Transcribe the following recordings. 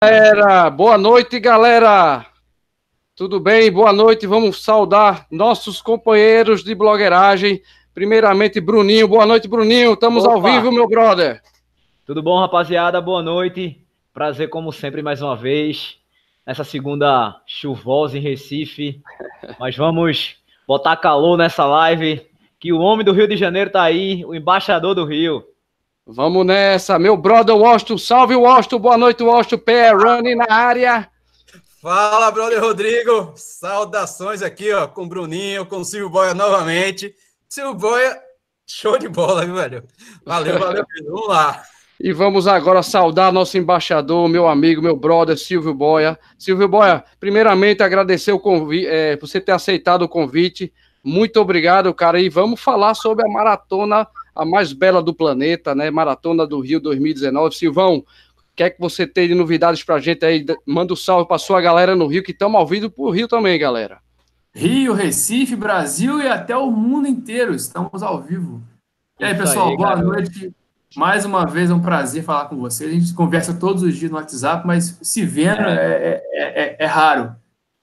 Galera, boa noite, galera. Tudo bem? Boa noite. Vamos saudar nossos companheiros de blogueiragem. Primeiramente, Bruninho. Boa noite, Bruninho. Estamos Opa. ao vivo, meu brother. Tudo bom, rapaziada? Boa noite. Prazer, como sempre, mais uma vez. Nessa segunda chuvosa em Recife. Mas vamos botar calor nessa live. Que o homem do Rio de Janeiro tá aí, o embaixador do Rio. Vamos nessa, meu brother Washington. Salve, Washington. Boa noite, Washington. Pé running na área. Fala, brother Rodrigo. Saudações aqui, ó, com o Bruninho, com o Silvio Boia novamente. Silvio Boia, show de bola, viu, velho? Valeu, valeu. Vamos lá. E vamos agora saudar nosso embaixador, meu amigo, meu brother, Silvio Boia. Silvio Boia, primeiramente agradecer o convite, é, você ter aceitado o convite. Muito obrigado, cara. E vamos falar sobre a maratona a mais bela do planeta, né? Maratona do Rio 2019. Silvão, o que é que você tem de novidades pra gente aí? Manda um salve pra sua galera no Rio, que estamos ao vivo pro Rio também, galera. Rio, Recife, Brasil e até o mundo inteiro. Estamos ao vivo. E aí, pessoal, aí, boa noite. Mais uma vez é um prazer falar com vocês. A gente conversa todos os dias no WhatsApp, mas se vendo é, é, é, é raro.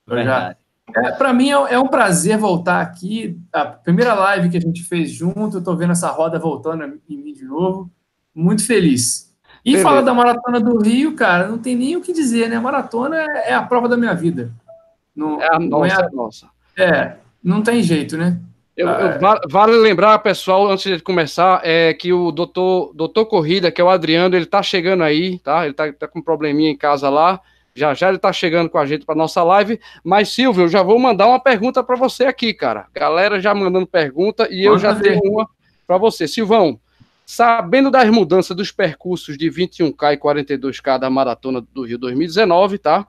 Já, é, Para mim é, é, um prazer voltar aqui. A primeira live que a gente fez junto, eu estou vendo essa roda voltando em mim de novo. Muito feliz. E Beleza. fala da Maratona do Rio, cara, não tem nem o que dizer, né? A maratona é, é a prova da minha vida. Não, é a nossa, é a, nossa. É, não tem jeito, né? Eu, eu, ah, vale lembrar, pessoal, antes de começar, é que o doutor, doutor Corrida, que é o Adriano, ele tá chegando aí, tá? Ele tá, tá com um probleminha em casa lá. Já já ele está chegando com a gente para nossa live. Mas, Silvio, eu já vou mandar uma pergunta para você aqui, cara. Galera já mandando pergunta e eu já tenho uma para você. Silvão, sabendo das mudanças dos percursos de 21K e 42K da Maratona do Rio 2019, tá?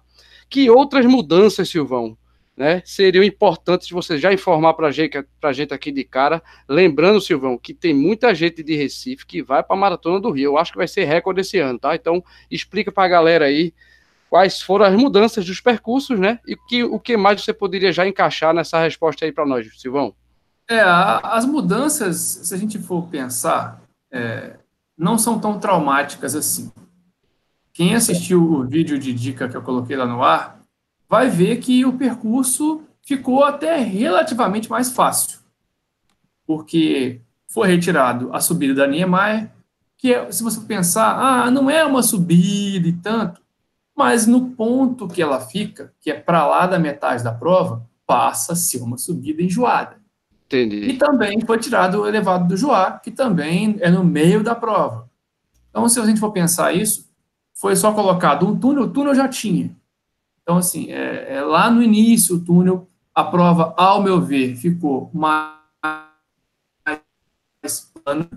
Que outras mudanças, Silvão, né, seriam importantes você já informar para gente, a gente aqui de cara. Lembrando, Silvão, que tem muita gente de Recife que vai para a Maratona do Rio. Eu acho que vai ser recorde esse ano, tá? Então, explica para a galera aí quais foram as mudanças dos percursos, né? E que, o que mais você poderia já encaixar nessa resposta aí para nós, Silvão? É, as mudanças, se a gente for pensar, é, não são tão traumáticas assim. Quem assistiu o vídeo de dica que eu coloquei lá no ar, vai ver que o percurso ficou até relativamente mais fácil. Porque foi retirado a subida da Niemeyer, que é, se você pensar, ah, não é uma subida e tanto, mas no ponto que ela fica, que é para lá da metade da prova, passa a ser uma subida enjoada. Entendi. E também foi tirado o elevado do Joá, que também é no meio da prova. Então, se a gente for pensar isso, foi só colocado um túnel, o túnel já tinha. Então, assim, é, é lá no início, o túnel, a prova, ao meu ver, ficou mais plana,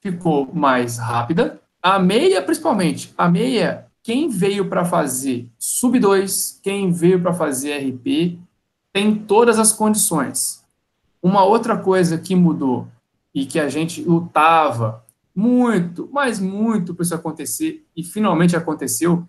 ficou mais rápida. A meia, principalmente, a meia quem veio para fazer sub 2, quem veio para fazer RP, tem todas as condições. Uma outra coisa que mudou e que a gente lutava muito, mas muito para isso acontecer, e finalmente aconteceu,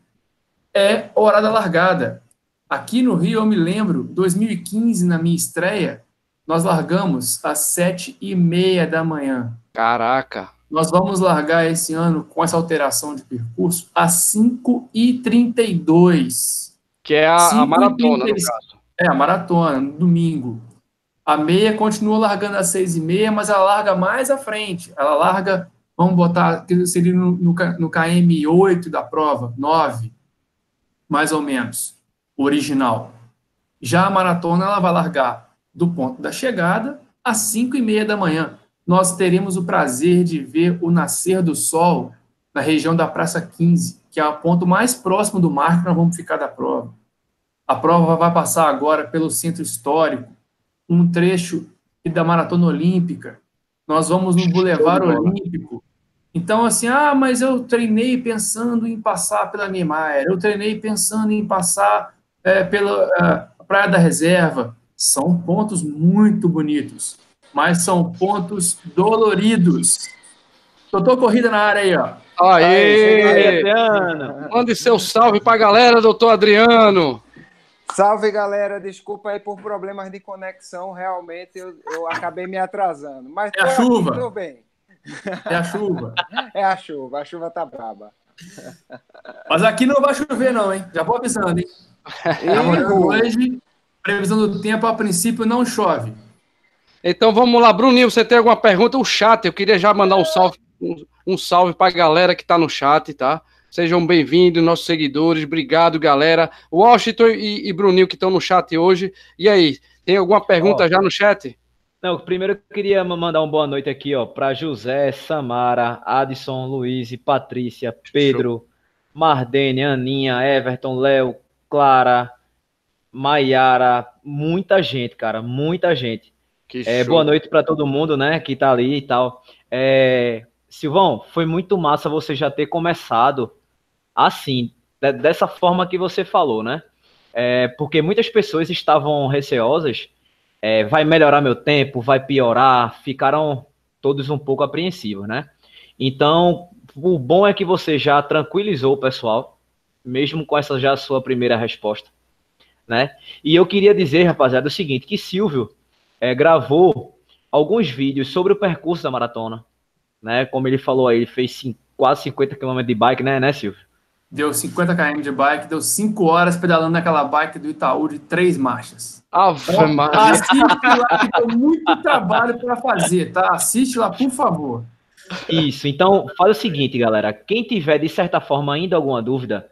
é a hora da largada. Aqui no Rio, eu me lembro, 2015, na minha estreia, nós largamos às sete e meia da manhã. Caraca! Nós vamos largar esse ano com essa alteração de percurso a 5h32. Que é a, a maratona, no caso. É, a maratona, no domingo. A meia continua largando às 6h30, mas ela larga mais à frente. Ela larga, vamos botar, que seria no, no, no KM 8 da prova, 9, mais ou menos, original. Já a maratona, ela vai largar do ponto da chegada às 5h30 da manhã nós teremos o prazer de ver o nascer do sol na região da Praça 15, que é o ponto mais próximo do mar que nós vamos ficar da prova. A prova vai passar agora pelo centro histórico, um trecho da Maratona Olímpica. Nós vamos no Boulevard Olímpico. Então, assim, ah, mas eu treinei pensando em passar pela Niemeyer, eu treinei pensando em passar é, pela é, Praia da Reserva. São pontos muito bonitos mas são pontos doloridos. Doutor Corrida na área aí, ó. Aê! Adriano. Mande seu salve para a galera, doutor Adriano. Salve, galera. Desculpa aí por problemas de conexão. Realmente eu, eu acabei me atrasando. Mas é a chuva. Tudo bem. É a chuva. é a chuva. A chuva tá braba. Mas aqui não vai chover, não, hein? Já vou avisando, hein? Hoje, previsão do tempo, a princípio, não chove. Então vamos lá, Bruninho, você tem alguma pergunta? O chat, eu queria já mandar um salve, um, um salve para a galera que está no chat, tá? Sejam bem-vindos, nossos seguidores. Obrigado, galera. Washington e, e Bruninho que estão no chat hoje. E aí, tem alguma pergunta já no chat? Não, primeiro eu queria mandar uma boa noite aqui, ó, para José, Samara, Adson, Luiz, Patrícia, Pedro, Show. Mardene, Aninha, Everton, Léo, Clara, Maiara, muita gente, cara, muita gente. É, boa noite para todo mundo, né, que tá ali e tal. É, Silvão, foi muito massa você já ter começado assim, dessa forma que você falou, né? É, porque muitas pessoas estavam receosas é, vai melhorar meu tempo, vai piorar, ficaram todos um pouco apreensivos, né? Então, o bom é que você já tranquilizou o pessoal, mesmo com essa já sua primeira resposta, né? E eu queria dizer, rapaziada, o seguinte, que Silvio é, gravou alguns vídeos sobre o percurso da maratona, né? Como ele falou aí, ele fez quase 50 km de bike, né, né, Silvio? Deu 50 km de bike, deu 5 horas pedalando naquela bike do Itaú de três marchas. Ave então, Maria. Assiste lá, que tem muito trabalho para fazer, tá? Assiste lá, por favor. Isso, então faz o seguinte, galera. Quem tiver, de certa forma, ainda alguma dúvida,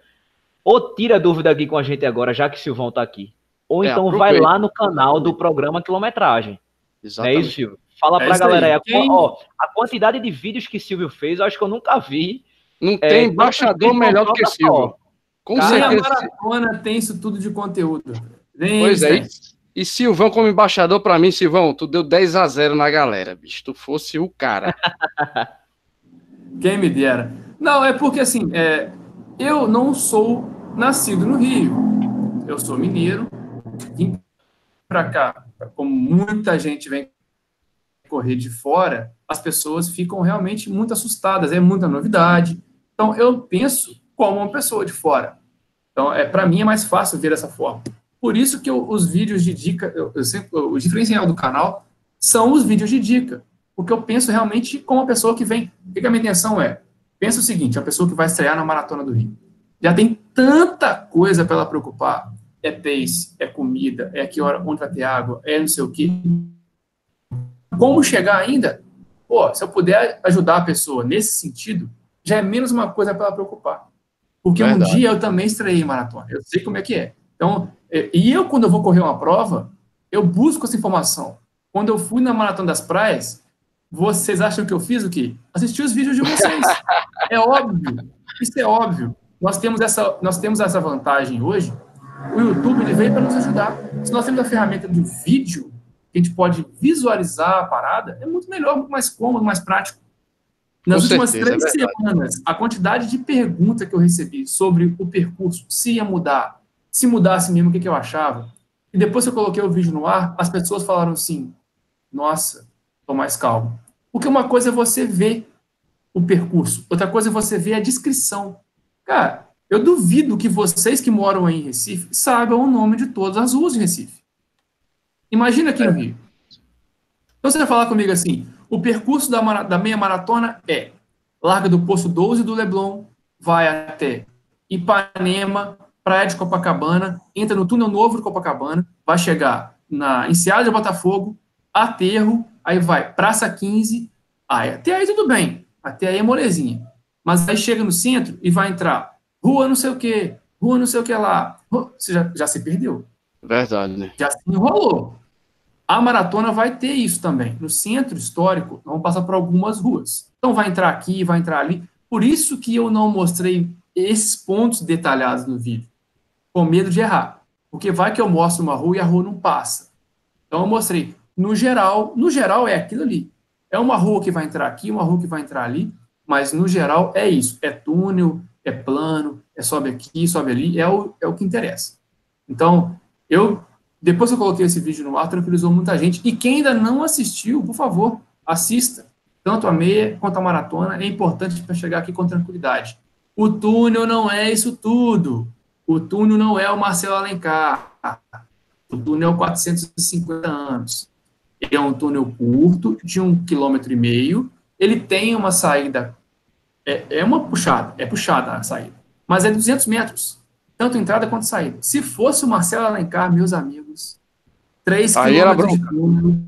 ou tira a dúvida aqui com a gente agora, já que o Silvão tá aqui. Ou é, então vai lá no canal do programa Quilometragem. Exatamente. Não é isso, Silvio? Fala é pra galera aí. Quem... Ó, a quantidade de vídeos que Silvio fez, eu acho que eu nunca vi não é, tem embaixador melhor do que Silva. Com Cara, certeza. a maratona tem isso tudo de conteúdo. Vem, pois é. E Silvão, como embaixador, para mim, Silvão, tu deu 10 a 0 na galera, bicho. Tu fosse o cara. Quem me dera. Não, é porque assim, é, eu não sou nascido no Rio. Eu sou mineiro. Vim para cá, como muita gente vem correr de fora, as pessoas ficam realmente muito assustadas. É muita novidade. Então, eu penso como uma pessoa de fora. Então, é, para mim é mais fácil ver dessa forma. Por isso que eu, os vídeos de dica, eu, eu sempre, o diferencial do canal são os vídeos de dica. Porque eu penso realmente como uma pessoa que vem. O que a minha intenção é? Pensa o seguinte: a pessoa que vai estrear na Maratona do Rio já tem tanta coisa para ela preocupar. É pace, é comida, é que hora, onde vai ter água, é não sei o quê. Como chegar ainda? Pô, se eu puder ajudar a pessoa nesse sentido, já é menos uma coisa para ela preocupar. Porque Verdade. um dia eu também estreiei maratona. Eu sei como é que é. Então, é, e eu, quando eu vou correr uma prova, eu busco essa informação. Quando eu fui na Maratona das Praias, vocês acham que eu fiz o quê? Assisti os vídeos de vocês. é óbvio. Isso é óbvio. Nós temos essa, nós temos essa vantagem hoje. O YouTube ele veio para nos ajudar. Se nós temos a ferramenta do vídeo, que a gente pode visualizar a parada, é muito melhor, muito mais cômodo, mais prático. Nas Com últimas certeza, três é semanas, a quantidade de perguntas que eu recebi sobre o percurso, se ia mudar, se mudasse mesmo, o que, que eu achava. E depois que eu coloquei o vídeo no ar, as pessoas falaram assim: nossa, tô mais calmo. Porque uma coisa é você ver o percurso, outra coisa é você ver a descrição. Cara, eu duvido que vocês que moram aí em Recife saibam o nome de todas as ruas de Recife. Imagina aqui no Rio. Então você vai falar comigo assim: o percurso da, da meia maratona é larga do Poço 12 do Leblon, vai até Ipanema, Praia de Copacabana, entra no túnel novo de Copacabana, vai chegar na Enseada de Botafogo, Aterro, aí vai Praça 15, aí até aí tudo bem, até aí é molezinha. Mas aí chega no centro e vai entrar rua não sei o que, rua não sei o que lá, você já, já se perdeu. Verdade, né? Já se enrolou. A maratona vai ter isso também. No centro histórico, vamos passar por algumas ruas. Então vai entrar aqui, vai entrar ali. Por isso que eu não mostrei esses pontos detalhados no vídeo, com medo de errar. Porque vai que eu mostro uma rua e a rua não passa. Então eu mostrei, no geral, no geral é aquilo ali. É uma rua que vai entrar aqui, uma rua que vai entrar ali, mas no geral é isso. É túnel, é plano, é sobe aqui, sobe ali, é o, é o que interessa. Então, eu, depois que eu coloquei esse vídeo no ar, tranquilizou muita gente. E quem ainda não assistiu, por favor, assista. Tanto a meia quanto a maratona. É importante para chegar aqui com tranquilidade. O túnel não é isso tudo. O túnel não é o Marcelo Alencar. O túnel é 450 anos. Ele é um túnel curto, de um quilômetro e meio. Ele tem uma saída É, é uma puxada, é puxada a saída. Mas é 200 metros, tanto entrada quanto saída. Se fosse o Marcelo Alencar, meus amigos, 3 Aí era quilômetros de túnel,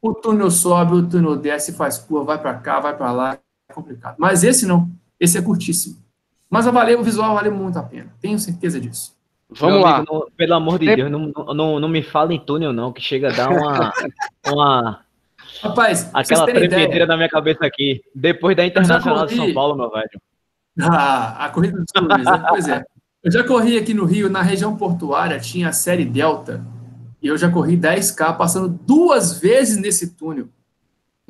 o túnel sobe, o túnel desce, faz curva, vai para cá, vai para lá, é complicado. Mas esse não, esse é curtíssimo. Mas valeu, o visual valeu muito a pena, tenho certeza disso. Vamos lá. amigo, não- pelo amor de Tem- Deus, não, não, não me fala em túnel, não, que chega a dar uma. uma Rapaz, aquela tremedeira na minha cabeça aqui. Depois da Internacional de. São Paulo, meu velho. Ah, a corrida dos túneis, né? Pois é. Eu já corri aqui no Rio, na região portuária, tinha a série Delta, e eu já corri 10K passando duas vezes nesse túnel.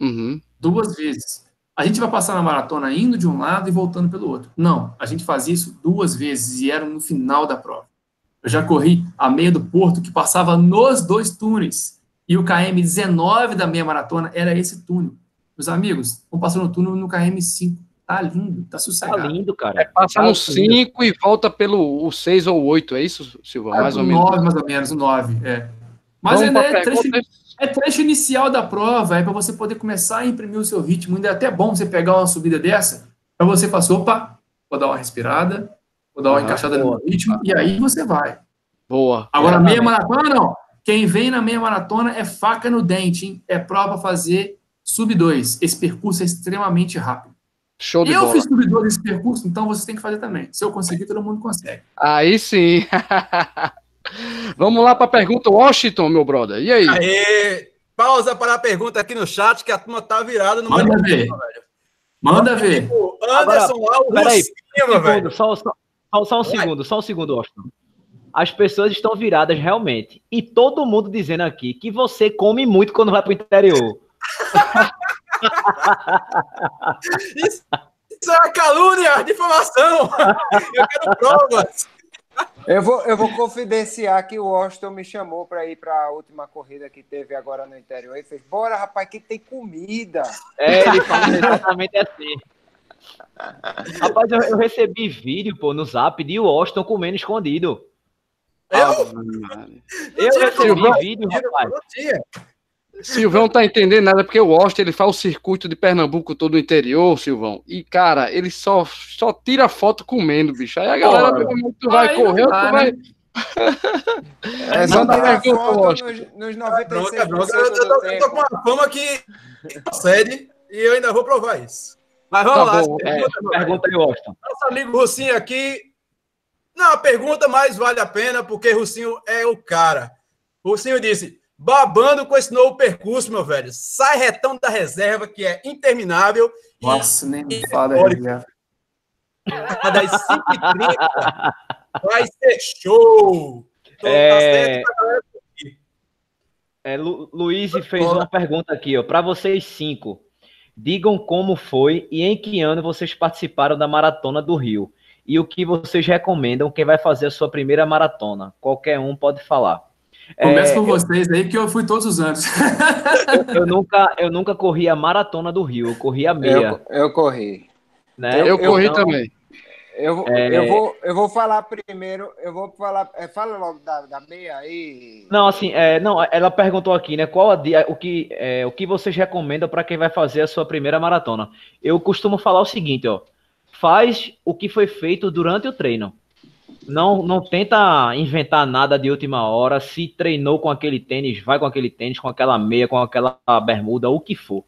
Uhum. Duas vezes. A gente vai passar na maratona indo de um lado e voltando pelo outro. Não, a gente fazia isso duas vezes e era no final da prova. Eu já corri a meia do Porto que passava nos dois túneis. E o KM 19 da meia maratona era esse túnel. Meus amigos, vamos passar no túnel no KM 5. Tá lindo, tá Tá sossegado. lindo, cara. Passa Tá no lindo. 5 e volta pelo o 6 ou 8, é isso, Silvão? Mais ou o menos. 9, mais ou menos, o 9, é. Mas ainda é trecho, é trecho inicial da prova, é para você poder começar a imprimir o seu ritmo. Ainda é até bom você pegar uma subida dessa, para você falar, opa, vou dar uma respirada, vou dar uma Aham, encaixada no boa. meu ritmo, e aí você vai. Boa. Agora, meia maratona, não. Quem vem na meia maratona é faca no dente, hein? É prova fazer sub 2. Esse percurso é extremamente rápido. Show de Eu bola. fiz sub 2 nesse percurso, então vocês têm que fazer também. Se eu conseguir, todo mundo consegue. Aí sim. Vamos lá para a pergunta, Washington, meu brother. E aí? Aê! Pausa para a pergunta aqui no chat, que a turma tá virada no Manda ver. Manda ver. O Anderson lá, o peraí, velho. Só, só, só, um Vai. segundo, só um segundo, Austin. As pessoas estão viradas realmente. E todo mundo dizendo aqui que você come muito quando vai pro interior. Isso, isso é uma calúnia, difamação. Eu quero provas. Eu vou, eu vou confidenciar que o Washington me chamou para ir para a última corrida que teve agora no interior e fez: Bora, rapaz, que tem comida. É, ele fala exatamente assim. Rapaz, eu, eu recebi vídeo, pô, no zap de Washington comendo escondido. Eu? Eu recebi vídeo, rapaz. Silvão tá entendendo nada, porque o Washington ele faz o circuito de Pernambuco todo o interior, Silvão. E, cara, ele só, só tira foto comendo, bicho. Aí a galera, irmão, tu vai correr, tu vai. né? É só tirar pergunta, foto nos, nos Bronca, 96% bronca. Eu, eu, eu tô com uma fama que procede e eu ainda vou provar isso. Mas Tá vamos lá. bom, É, pergunta, aí, Washington. Nosso amigo Russinho aqui. Não, a pergunta mais vale a pena, porque Russinho é o cara. Russinho disse: babando com esse novo percurso, meu velho. Sai retão da reserva, que é interminável. Nossa, nem me fala reserva. E das 5h30 vai ser show. Tô- tá É. É, Lu, Luiz fez uma pergunta aqui, ó, para vocês cinco. Digam como foi e em que ano vocês participaram da Maratona do Rio. E o que vocês recomendam quem vai fazer a sua primeira maratona. Qualquer um pode falar. Começa É, com vocês aí, que eu fui todos os anos. eu, nunca, eu nunca corri a maratona do Rio, eu corri a meia. Eu, eu corri. né? Eu, Eu- corri Então, também. Eu, vou- É. eu, vou, eu vou falar primeiro. Eu vou falar. é, fala logo da, da meia aí. Não, assim, é, não, ela perguntou aqui, né? Qual a, o, que, é, o que vocês recomendam para quem vai fazer a sua primeira maratona? Eu costumo falar o seguinte, ó. Faz o que foi feito durante o treino. Não, não tenta inventar nada de última hora. Se treinou com aquele tênis, vai com aquele tênis, com aquela meia, com aquela bermuda, o que for.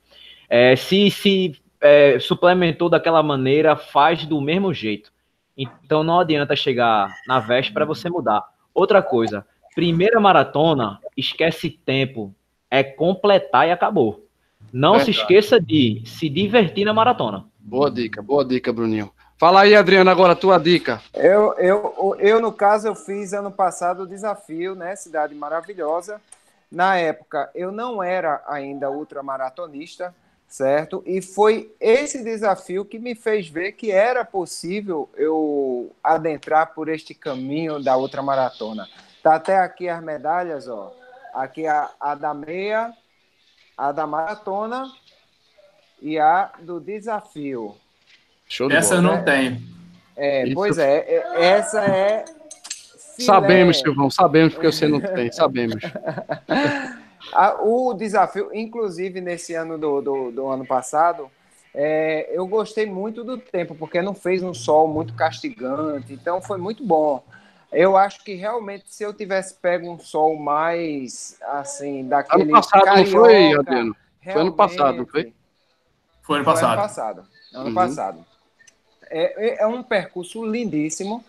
É, se se é, suplementou daquela maneira, faz do mesmo jeito. Então não adianta chegar na véspera você mudar. Outra coisa, primeira maratona, esquece tempo. É completar e acabou. Não se Verdade. esqueça de se divertir na maratona. Boa dica, boa dica, Bruninho. Fala aí, Adriano, agora a tua dica. Eu, eu, eu, no caso, eu fiz ano passado o desafio, né? Cidade Maravilhosa. Na época, eu não era ainda ultramaratonista, certo? E foi esse desafio que me fez ver que era possível eu adentrar por este caminho da ultramaratona. Tá até aqui as medalhas, ó. Aqui a, a da meia, a da maratona e a do desafio. Show de Essa bola. não tenho. É, Isso. pois é, é- essa é. filé. Sabemos, Silvão, sabemos porque você não tem, sabemos. O desafio, inclusive nesse ano do, do, do ano passado, É, eu gostei muito do tempo, porque não fez um sol muito castigante, então foi muito bom. Eu acho que realmente se eu tivesse pego um sol mais assim, daquele. Ano passado carioca, não foi, Adriano? Foi ano passado, não foi? Foi ano passado. Foi ano passado. Ano uhum. passado. É, é, é um percurso lindíssimo.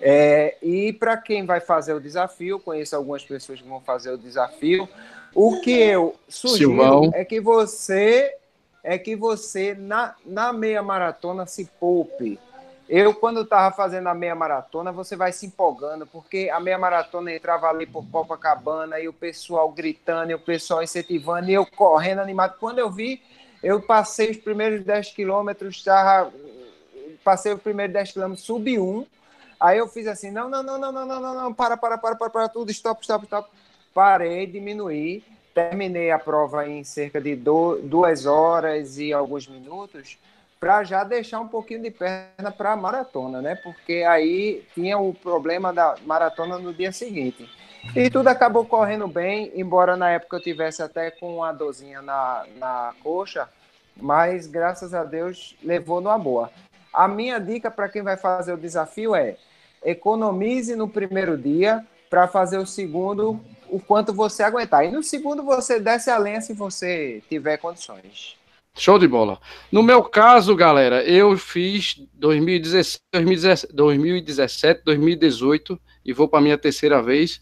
É, e para quem vai fazer o desafio, conheço algumas pessoas que vão fazer o desafio. O que eu sugiro Silvão. é que você é que você na, na meia maratona se poupe. Eu, quando estava fazendo a meia maratona, você vai se empolgando, porque a meia maratona entrava ali por Copacabana e o pessoal gritando, e o pessoal incentivando, e eu correndo animado. Quando eu vi, eu passei os primeiros 10 quilômetros, estava passei os primeiros 10 quilômetros, subi um, aí eu fiz assim, não, não, não, não, não, não, não, não, para, para, para, para, para tudo, stop, stop, stop. Parei, diminuí, terminei a prova em cerca de do, duas horas e alguns minutos, para já deixar um pouquinho de perna para a maratona, né? Porque aí tinha o problema da maratona no dia seguinte. E tudo acabou correndo bem, embora na época eu tivesse até com uma dorzinha na, na coxa, mas graças a Deus levou numa boa. A minha dica para quem vai fazer o desafio é economize no primeiro dia para fazer o segundo o quanto você aguentar. E no segundo você desce a lenha se você tiver condições. Show de bola. No meu caso, galera, eu fiz 2017, 2017 2018 e vou para minha terceira vez.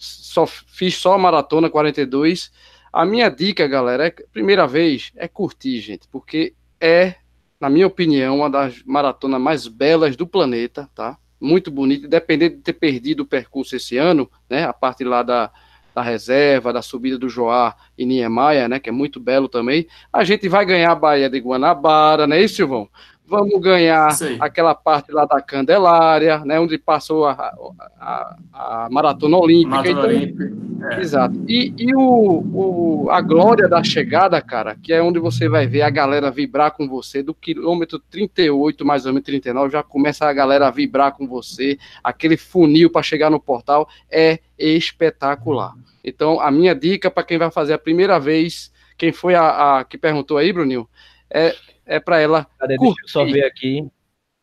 Só fiz só a maratona 42. A minha dica, galera, é primeira vez é curtir, gente, porque é, na minha opinião, uma das maratonas mais belas do planeta, tá? Muito bonita, independente de ter perdido o percurso esse ano, né? A parte lá da da reserva, da subida do Joá e Niemeyer, né, que é muito belo também. A gente vai ganhar a Baía de Guanabara, né, isso, Silvão? Vamos ganhar aquela parte lá da Candelária, né, onde passou a, a, a Maratona Olímpica. Maratona então, Olímpica. É. Exato. E, e o, o, a glória da chegada, cara, que é onde você vai ver a galera vibrar com você, do quilômetro 38, mais ou menos 39, já começa a galera a vibrar com você, aquele funil para chegar no portal é espetacular. Então, a minha dica para quem vai fazer a primeira vez, quem foi a, a que perguntou aí, Bruninho, é, é para ela. Cadê? Deixa eu só ver aqui.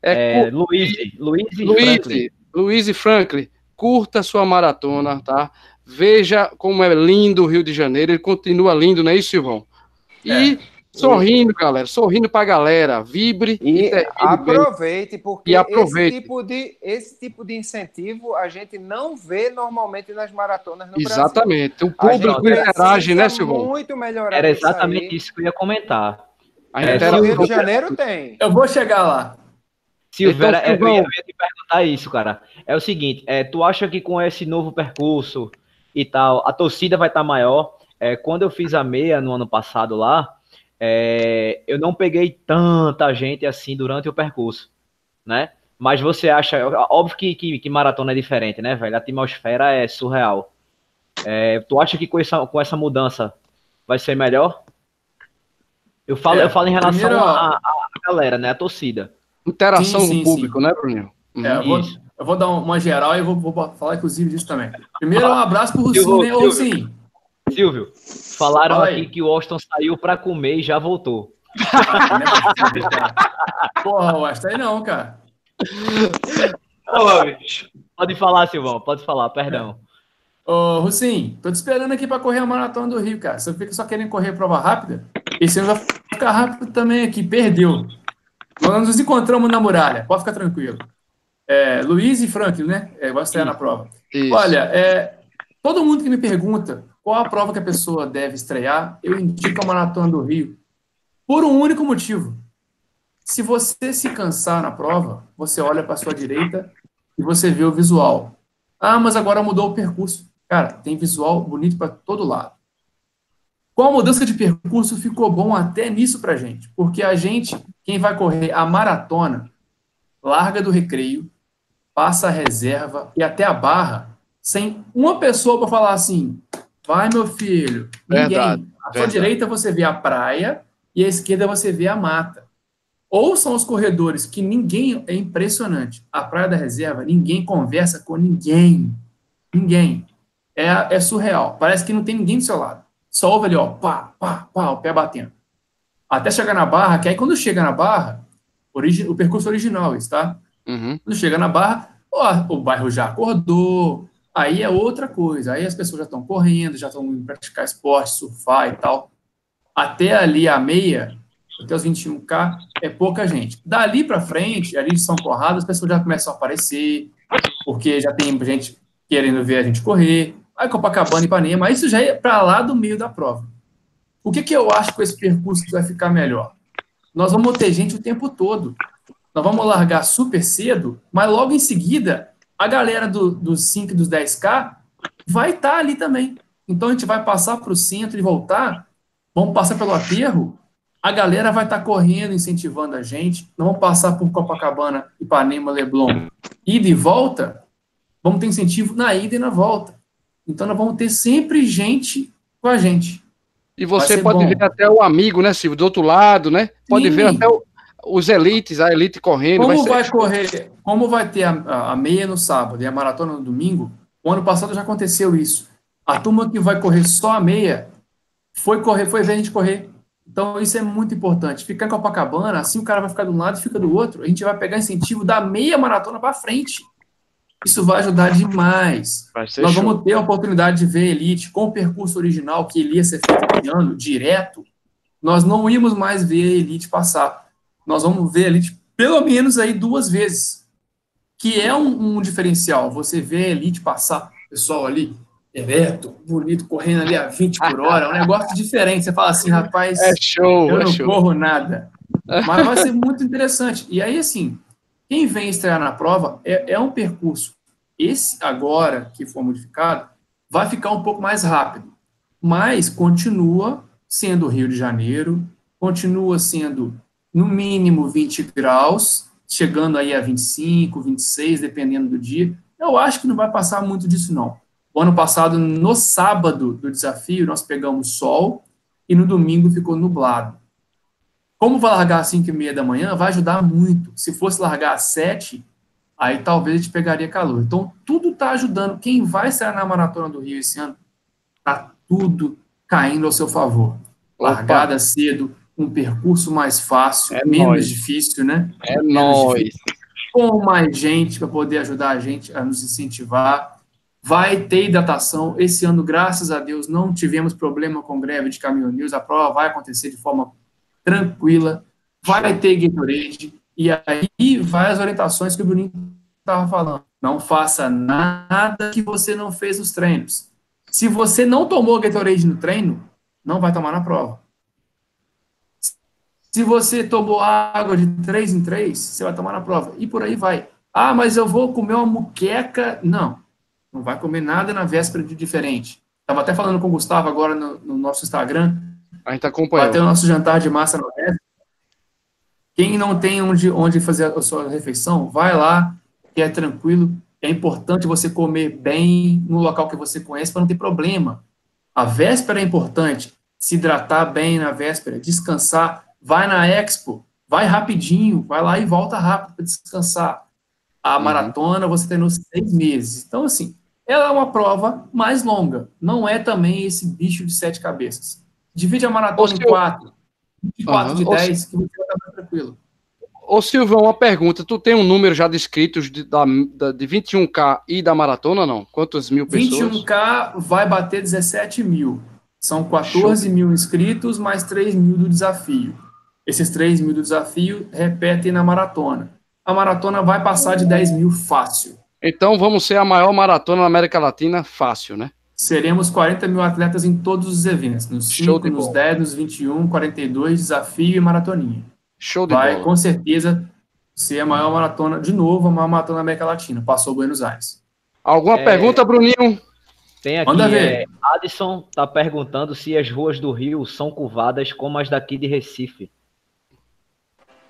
É, é Luiz, Luiz, Franklin. Luiz e Franklin, curta sua maratona, tá? Veja como é lindo o Rio de Janeiro, ele continua lindo, não é isso, Silvão? E é. sorrindo, galera, sorrindo pra galera, vibre e, e aproveite, porque e aproveite. Esse, tipo de, esse tipo de incentivo a gente não vê normalmente nas maratonas no Exatamente. Brasil. O público interage, né, Silvão? Muito. Era exatamente isso que eu ia comentar. A é, Rio de Janeiro tem. Eu vou chegar lá. Silveira, então, é, eu, ia, te perguntar isso, cara. É o seguinte, é, tu acha que com esse novo percurso e tal, a torcida vai estar tá maior? É, quando eu fiz a meia no ano passado lá, é, eu não peguei tanta gente assim durante o percurso, né? Mas você acha, óbvio que, que, que maratona é diferente, né, velho? A atmosfera é surreal. É, tu acha que com essa, com essa mudança vai ser melhor? Eu falo, é, eu falo em relação à galera, né? A torcida. Interação sim, sim, com o público, sim. né, Bruninho? É, eu, vou, eu, vou, dar uma geral e vou, vou, falar, inclusive, disso também. Primeiro, um abraço pro Rucinho, né? Rucinho. Silvio, falaram aqui que o Austin saiu para comer e já voltou. Porra, o Austin aí não, cara. pode falar, Silvão, pode falar, perdão. Ô, Russim, tô te esperando aqui para correr a maratona do Rio, cara. Você fica só querendo correr prova rápida? Esse ano vai ficar rápido também aqui, perdeu. Nós nos encontramos na muralha, pode ficar tranquilo. É, Luiz e Franklin, né? É, vai estrear na prova. Isso. Olha, é, todo mundo que me pergunta qual a prova que a pessoa deve estrear, eu indico a Maratona do Rio. Por um único motivo. Se você se cansar na prova, você olha para sua direita e você vê o visual. Ah, mas agora mudou o percurso. Cara, tem visual bonito para todo lado. Com a mudança de percurso, ficou bom até nisso para gente, porque a gente, quem vai correr a maratona, larga do recreio, passa a reserva e até a barra, sem uma pessoa para falar assim: vai, meu filho. Ninguém. Verdade, à sua direita você vê a praia e à esquerda você vê a mata. Ou são os corredores que ninguém. É impressionante. A praia da reserva, ninguém conversa com ninguém. Ninguém é, é surreal. Parece que não tem ninguém do seu lado. Só ouve ali, ó, pá, pá, pá, o pé batendo. até chegar na barra, que aí quando chega na barra, o percurso original está? Uhum. Quando chega na barra, o, o bairro já acordou, aí é outra coisa, aí as pessoas já estão correndo, já estão indo praticar esporte, surfar e tal. Até ali a meia, até os 21K, é pouca gente. Dali para frente, ali de São Corrado, as pessoas já começam a aparecer, porque já tem gente querendo ver a gente correr. Aí Copacabana e Ipanema, isso já é para lá do meio da prova. O que, que eu acho que esse percurso vai ficar melhor? Nós vamos ter gente o tempo todo. Nós vamos largar super cedo, mas logo em seguida, a galera do, dos 5 e dos 10K vai estar tá ali também. Então a gente vai passar para o centro e voltar, vamos passar pelo aterro, a galera vai estar tá correndo, incentivando a gente, não vamos passar por Copacabana, Ipanema, Leblon, ida e volta, vamos ter incentivo na ida e na volta. Então nós vamos ter sempre gente com a gente. E você pode bom. ver até o amigo, né, Silvio, do outro lado, né? Pode Sim. ver até o, os elites, a elite correndo. Como vai, vai correr? Como vai ter a, a, meia no sábado e a maratona no domingo? O ano passado já aconteceu isso. A turma que vai correr só a meia foi correr, foi ver a gente correr. Então isso é muito importante. Ficar em Copacabana, assim o cara vai ficar de um lado e fica do outro. A gente vai pegar incentivo da meia maratona para frente. Isso vai ajudar demais. Vai Nós show. vamos ter a oportunidade de ver Elite com o percurso original que ele ia ser feito ano, direto. Nós não íamos mais ver a Elite passar. Nós vamos ver a Elite pelo menos aí duas vezes. Que é um, um diferencial. Você vê a Elite passar, pessoal ali, ereto, bonito, correndo ali a 20 por hora, é um negócio diferente. Você fala assim, rapaz, é show, eu é não show. corro nada. Mas vai ser muito interessante. E aí, assim, quem vem estrear na prova é, é um percurso. Esse agora que for modificado vai ficar um pouco mais rápido, mas continua sendo Rio de Janeiro, continua sendo no mínimo 20 graus, chegando aí a 25, 26, dependendo do dia. Eu acho que não vai passar muito disso, não. O ano passado, no sábado do desafio, nós pegamos sol e no domingo ficou nublado. Como vai largar às 5 e meia da manhã, vai ajudar muito. Se fosse largar às 7, aí talvez a gente pegaria calor. Então, tudo está ajudando. Quem vai sair na Maratona do Rio esse ano, está tudo caindo ao seu favor. Largada Opa. cedo, um percurso mais fácil, é menos nóis. difícil, né? É nóis. Com mais gente para poder ajudar a gente a nos incentivar. Vai ter hidratação. Esse ano, graças a Deus, não tivemos problema com greve de caminhoneiros. A prova vai acontecer de forma tranquila, vai ter Gatorade, e aí vai as orientações que o Bruninho estava falando. Não faça nada que você não fez nos treinos. Se você não tomou Gatorade no treino, não vai tomar na prova. Se você tomou água de 3 em 3, você vai tomar na prova. E por aí vai. Ah, mas eu vou comer uma muqueca. Não. Não vai comer nada na véspera de diferente. Estava até falando com o Gustavo agora no, no nosso Instagram. A gente acompanhando. Vai ter o nosso jantar de massa no resto. Quem não tem onde, onde fazer a sua refeição, vai lá, que é tranquilo. É importante você comer bem no local que você conhece para não ter problema. A véspera é importante. Se hidratar bem na véspera, descansar. Vai na Expo, vai rapidinho, vai lá e volta rápido para descansar. A uhum. maratona você tem nos seis meses. Então, assim, ela é uma prova mais longa. Não é também esse bicho de sete cabeças. Divide a maratona em quatro. 24 uhum. de 10, que você vai estar tranquilo. Ô Silvio, uma pergunta. Tu tem um número já de inscritos de, da, de 21K e da maratona, não? Quantas mil pessoas? 21K vai bater 17 mil. São 14 Show. mil inscritos, mais 3 mil do desafio. Esses 3 mil do desafio repetem na maratona. A maratona vai passar de 10 mil fácil. Então vamos ser a maior maratona na América Latina fácil, né? Seremos 40 mil atletas em todos os eventos, nos 5, nos 10, nos 21, 42, desafio e maratoninha. Show de Vai, bola. com certeza, ser a maior maratona, de novo, a maior maratona da América Latina. Passou Buenos Aires. Alguma é... pergunta, Bruninho? Tem aqui, Manda ver. É, Adson está perguntando se as ruas do Rio são curvadas como as daqui de Recife.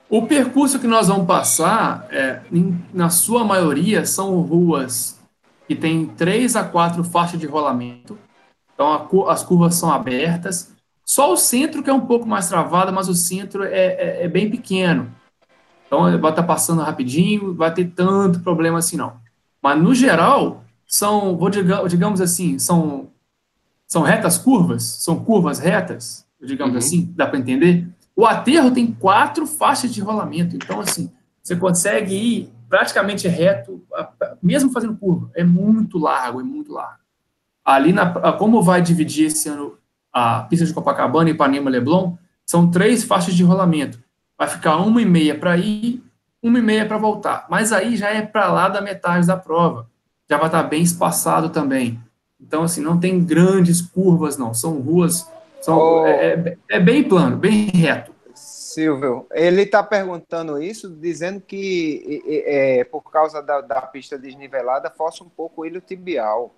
O percurso que nós vamos passar, é, em, na sua maioria, são ruas que tem três a quatro faixas de rolamento. Então, as curvas são abertas. Só o centro que é um pouco mais travado, mas o centro é, é, é bem pequeno. Então, vai estar tá passando rapidinho, vai ter tanto problema assim, não. Mas, no geral, são, vou diga, digamos assim, são, são retas curvas, são curvas retas, digamos uhum. assim, dá para entender? O aterro tem quatro faixas de rolamento, então, assim, você consegue ir praticamente reto, mesmo fazendo curva. É muito largo, é muito largo. Ali, na, como vai dividir esse ano a pista de Copacabana e Ipanema Leblon, são três faixas de rolamento. Vai ficar uma e meia para ir, uma e meia para voltar. Mas aí já é para lá da metade da prova. Já vai estar bem espaçado também. Então, assim, não tem grandes curvas, não. São ruas, são, oh. é, é, é bem plano, bem reto. Silvio, ele está perguntando isso, dizendo que é, por causa da, da, pista desnivelada força um pouco o ilho tibial.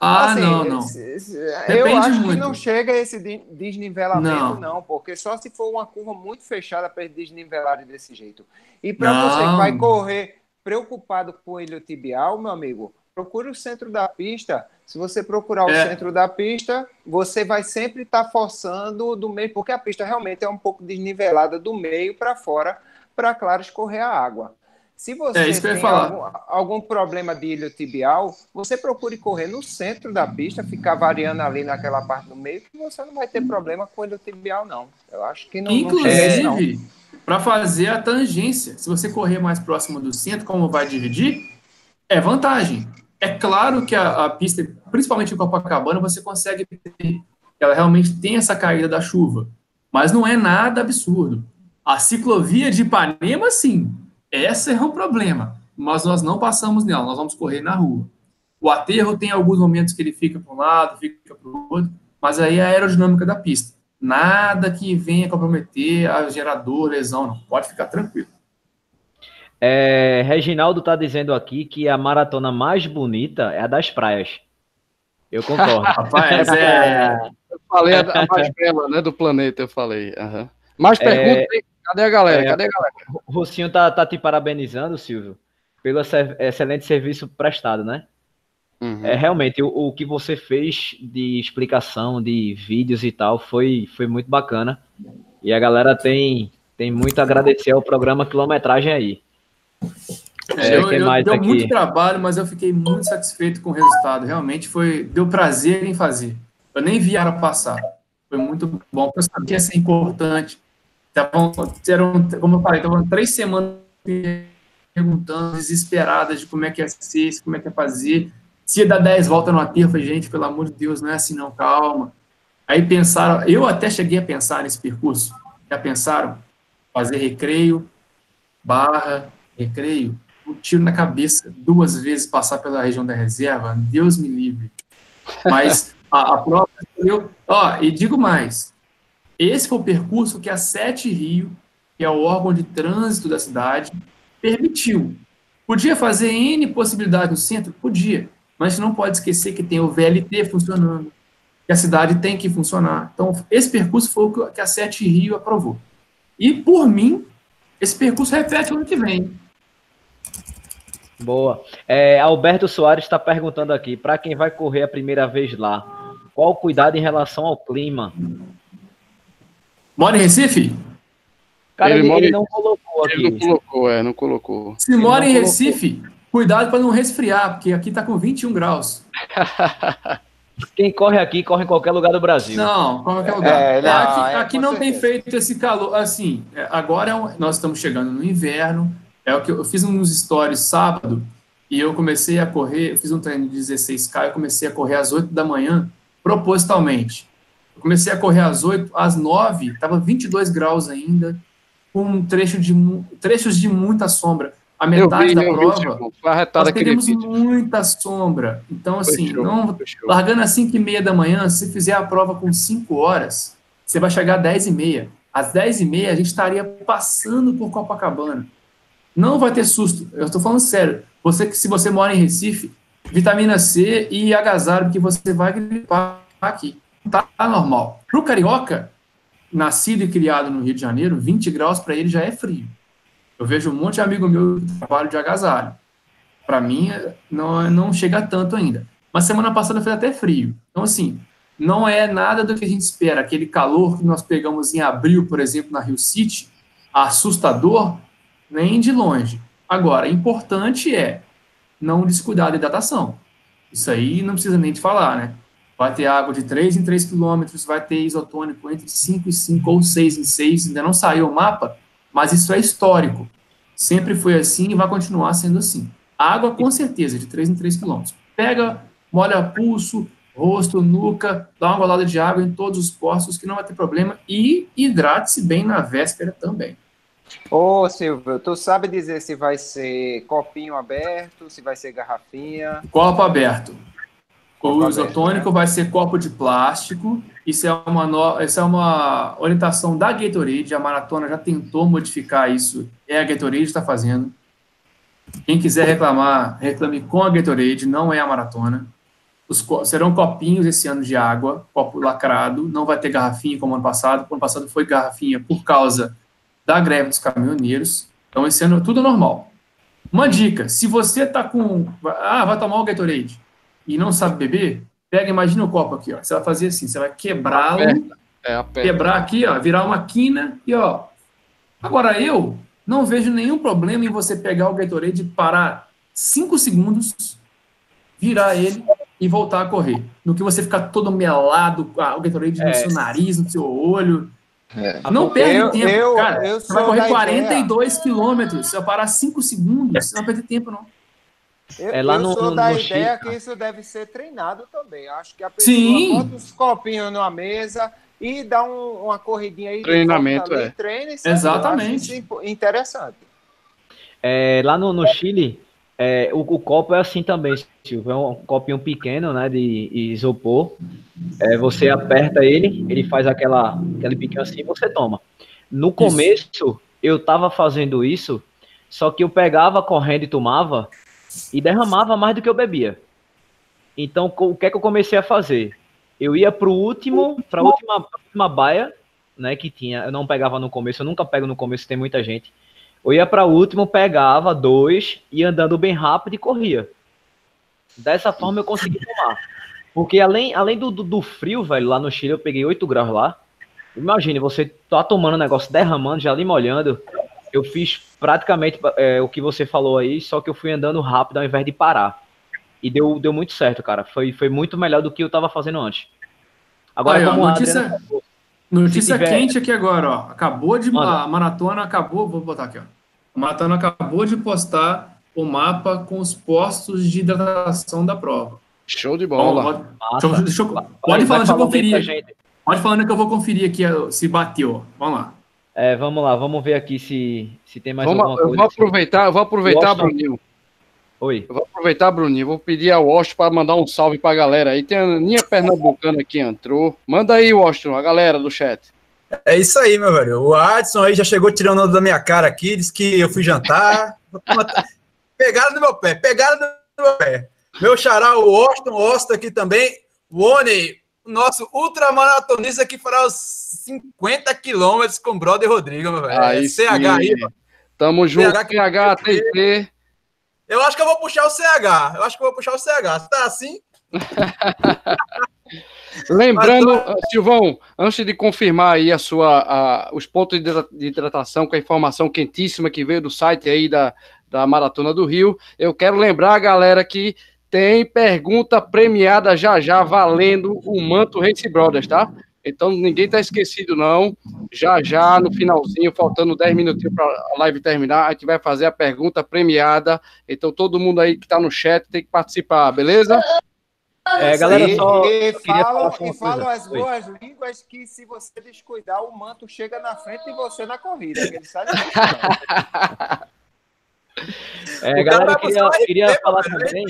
Ah, assim, não, não. Eu Depende acho muito. que não chega a esse desnivelamento, não. não, porque só se for uma curva muito fechada para desnivelar desse jeito. E para você que vai correr preocupado com o ilho tibial, meu amigo, procure o centro da pista. Se você procurar o é. centro da pista, você vai sempre estar tá forçando do meio, porque a pista realmente é um pouco desnivelada do meio para fora, para, claro, escorrer a água. Se você é tem algum, algum, problema de ilho tibial, você procure correr no centro da pista, ficar variando ali naquela parte do meio, que você não vai ter problema com ilho tibial, não. Eu acho que não. Inclusive, para fazer a tangência, se você correr mais próximo do centro, como vai dividir, é vantagem. É claro que a, a pista, principalmente em Copacabana, você consegue ter, ela realmente tem essa caída da chuva, mas não é nada absurdo. A ciclovia de Ipanema, sim, essa é um problema, mas nós não passamos nela, nós vamos correr na rua. O aterro tem alguns momentos que ele fica para um lado, fica para o outro, mas aí é a aerodinâmica da pista. Nada que venha comprometer a gerador, lesão, não. Pode ficar tranquilo. É, Reginaldo está dizendo aqui que a maratona mais bonita é a das praias. Eu concordo. Rapaz, é. Eu falei a, a, mais bela, né, do planeta, eu falei. Uhum. Mais perguntas, é, cadê a galera? É, cadê a galera? O Rocinho tá, tá te parabenizando, Silvio, pelo excelente serviço prestado, né? Uhum. É realmente o, o que você fez de explicação, de vídeos e tal, foi, foi muito bacana. E a galera tem, tem muito a agradecer ao programa Quilometragem aí. É, eu, eu, deu aqui? muito trabalho, mas eu fiquei muito satisfeito com o resultado. Realmente foi, deu prazer em fazer. Eu nem vi a hora passar. Foi muito bom. Eu sabia que ia ser importante. Tavam, eram, como eu falei, estavam três semanas perguntando, desesperadas de como é que ia ser, como é que ia fazer. Se ia dar dez voltas no aterro, eu falei, gente, pelo amor de Deus, não é assim não, calma. Aí pensaram, eu até cheguei a pensar nesse percurso. Já pensaram? Fazer recreio, barra, recreio, tiro na cabeça duas vezes passar pela região da reserva, Deus me livre. Mas a, a prova eu, ó, e digo mais, esse foi o percurso que a Sete Rio, que é o órgão de trânsito da cidade, permitiu. Podia fazer N possibilidades no centro? Podia, mas não pode esquecer que tem o VLT funcionando, que a cidade tem que funcionar. Então, esse percurso foi o que a Sete Rio aprovou. E, por mim, esse percurso repete ano que vem. Boa. É, Alberto Soares está perguntando aqui, para quem vai correr a primeira vez lá, qual o cuidado em relação ao clima? Mora em Recife? Cara, ele, ele, ele não colocou aqui. Ele não colocou, é, não colocou. Se ele mora em colocou. Recife, cuidado para não resfriar, porque aqui está com 21 graus. Quem corre aqui, corre em qualquer lugar do Brasil. Não, qualquer lugar. É, não, aqui, é, aqui não tem feito esse calor. Assim, é, agora é nós estamos chegando no inverno, é o que eu, eu fiz uns stories sábado e eu comecei a correr, eu fiz um treino de 16K, eu comecei a correr às 8 da manhã, propositalmente. Eu comecei a correr às 8, às 9, estava 22 graus ainda, com um trecho de, trechos de muita sombra. A metade vi, da prova, nós teremos muita sombra. Então, assim, show, não, largando às 5 e meia da manhã, se fizer a prova com 5 horas, você vai chegar às 10 e meia. Às 10 e meia, a gente estaria passando por Copacabana. Não vai ter susto. Eu estou falando sério. Você se você mora em Recife, vitamina C e agasalho, porque você vai gripar aqui. Tá normal. Para o carioca, nascido e criado no Rio de Janeiro, 20 graus para ele já é frio. Eu vejo um monte de amigo meu que trabalho de agasalho. Para mim, não, não chega tanto ainda. Mas semana passada fez até frio. Então, assim, não é nada do que a gente espera. Aquele calor que nós pegamos em abril, por exemplo, na Rio City, assustador, nem de longe. Agora, importante é não descuidar da hidratação. Isso aí não precisa nem de falar, né? vai ter água de 3 em 3 quilômetros, vai ter isotônico entre 5 e 5 ou 6 em 6, ainda não saiu o mapa, mas isso é histórico. Sempre foi assim e vai continuar sendo assim. Água, com certeza, de 3 em 3 quilômetros. Pega, molha pulso, rosto, nuca, dá uma golada de água em todos os postos que não vai ter problema e hidrate-se bem na véspera também. Ô, Silvio, tu sabe dizer se vai ser copinho aberto, se vai ser garrafinha? Copo aberto. O isotônico né? vai ser copo de plástico. Isso é uma, no... isso é uma orientação da Gatorade. A maratona já tentou modificar isso. É a Gatorade está fazendo. Quem quiser reclamar, reclame com a Gatorade, não é a maratona. Os co... serão copinhos esse ano de água, copo lacrado. Não vai ter garrafinha como ano passado. O ano passado foi garrafinha por causa da greve dos caminhoneiros. Então esse ano tudo normal. Uma dica: se você está com. Ah, vai tomar o Gatorade e não sabe beber, pega, imagina o copo aqui, ó. Você vai fazer assim, você vai quebrá-lo, é, quebrar aqui, ó, virar uma quina e ó. Agora eu não vejo nenhum problema em você pegar o Gatorade, parar cinco segundos, virar ele e voltar a correr. No que você ficar todo melado, ah, o Gatorade é. no seu nariz, no seu olho. É. Não perde eu, tempo, eu, cara. Eu você vai correr 42 ideia. quilômetros. Se eu parar 5 segundos, você não vai perder tempo, não. Eu, é lá eu no, sou no, da no ideia Chile. que isso deve ser treinado também. Acho que a pessoa Sim. bota os copinhos numa mesa e dá um, uma corridinha aí. Treinamento, ali, é. Treina e Exatamente. interessante. É, lá no, no Chile, é, o, o, copo é assim também, Silvio. É um copinho pequeno, né, de isopor. É, você aperta ele, ele faz aquela, aquele piquinho assim e você toma. No começo, isso. eu tava fazendo isso, só que eu pegava correndo e tomava, e derramava mais do que eu bebia. Então, o que é que eu comecei a fazer? Eu ia para o último, para a última, última baia, né, que tinha. Eu não pegava no começo, eu nunca pego no começo, tem muita gente. Eu ia para o último, pegava dois, ia andando bem rápido e corria. Dessa forma eu consegui tomar. Porque além, além do, do, do frio, velho, lá no Chile eu peguei 8 graus lá. Imagine, você tá tomando um negócio, derramando, já ali molhando eu fiz praticamente é, o que você falou aí, só que eu fui andando rápido ao invés de parar. E deu, deu muito certo, cara. Foi, foi muito melhor do que eu tava fazendo antes. Agora, Aí, como ó, notícia, Adriana, notícia tiver... quente aqui agora, ó. Acabou de. Manda. A maratona acabou. Vou botar aqui, ó. A maratona acabou de postar o mapa com os postos de hidratação da prova. Show de bola. Ó, deixa, deixa, pode falar, deixa eu conferir. Pode falando que eu vou conferir aqui se bateu. Vamos lá. É, vamos lá, vamos ver aqui se, se tem mais vamos, alguma coisa. Eu vou aproveitar, eu vou aproveitar, Bruninho. Oi. Eu vou aproveitar, Bruninho. Vou pedir ao Washington para mandar um salve para a galera aí. Tem a Aninha Pernambucana que entrou. Manda aí, Washington, a galera do chat. É isso aí, meu velho. O Adson aí já chegou tirando da minha cara aqui, disse que eu fui jantar. pegaram no meu pé, pegaram no meu pé. Meu xará, o Washington, Osta aqui também. O Oni, nosso ultramaratonista que fará os 50 quilômetros com o brother Rodrigo, meu velho. Aí, é CH aí, mano. Tamo junto, CH, CH TT. Eu acho que eu vou puxar o CH. Eu acho que eu vou puxar o CH. Tá assim? Lembrando, Mas, Silvão, antes de confirmar aí a sua, a, os pontos de hidratação com a informação quentíssima que veio do site aí da, da Maratona do Rio, eu quero lembrar a galera que tem pergunta premiada já já valendo o manto Race Brothers, tá? Então ninguém tá esquecido, não. Já já, no finalzinho, faltando 10 minutinhos para a live terminar, a gente vai fazer a pergunta premiada. Então todo mundo aí que está no chat tem que participar, beleza? É, galera, só e, falam, e falam as boas línguas que se você descuidar, o manto chega na frente de você na corrida. ele sabe é, galera, eu queria, queria falar também.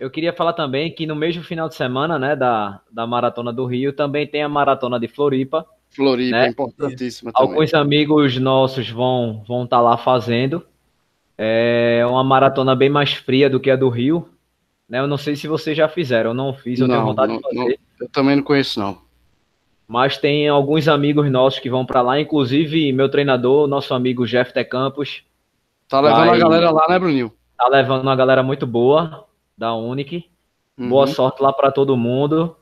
Eu queria falar também que no mesmo final de semana, né, da, da Maratona do Rio, também tem a Maratona de Floripa. Floripa, né? importantíssima também. Alguns amigos nossos vão vão estar tá lá fazendo. É uma maratona bem mais fria do que a do Rio. Né? Eu não sei se vocês já fizeram, eu não fiz, eu não, tenho vontade não, de fazer. Não, eu também não conheço, não. Mas tem alguns amigos nossos que vão para lá, inclusive meu treinador, nosso amigo Jeff T. Campos. Tá levando vai... a galera lá, né, Bruninho? Tá levando uma galera muito boa da Unic. Uhum. Boa sorte lá para todo mundo.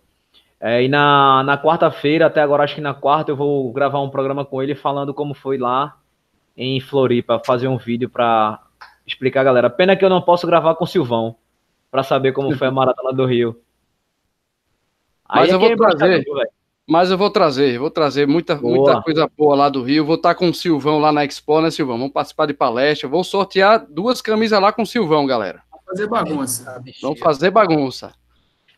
É, e na, na quarta-feira, até agora acho que na quarta, eu vou gravar um programa com ele falando como foi lá em Floripa, fazer um vídeo para explicar a galera. Pena que eu não posso gravar com o Silvão para saber como foi a maratona do Rio. Mas Aí eu é vou quem gosta trazer. Mas eu vou trazer, vou trazer muita, Boa. muita coisa boa lá do Rio. Vou estar com o Silvão lá na Expo, né, Silvão? Vamos participar de palestra. Vou sortear duas camisas lá com o Silvão, galera. Fazer bagunça. Vamos fazer bagunça.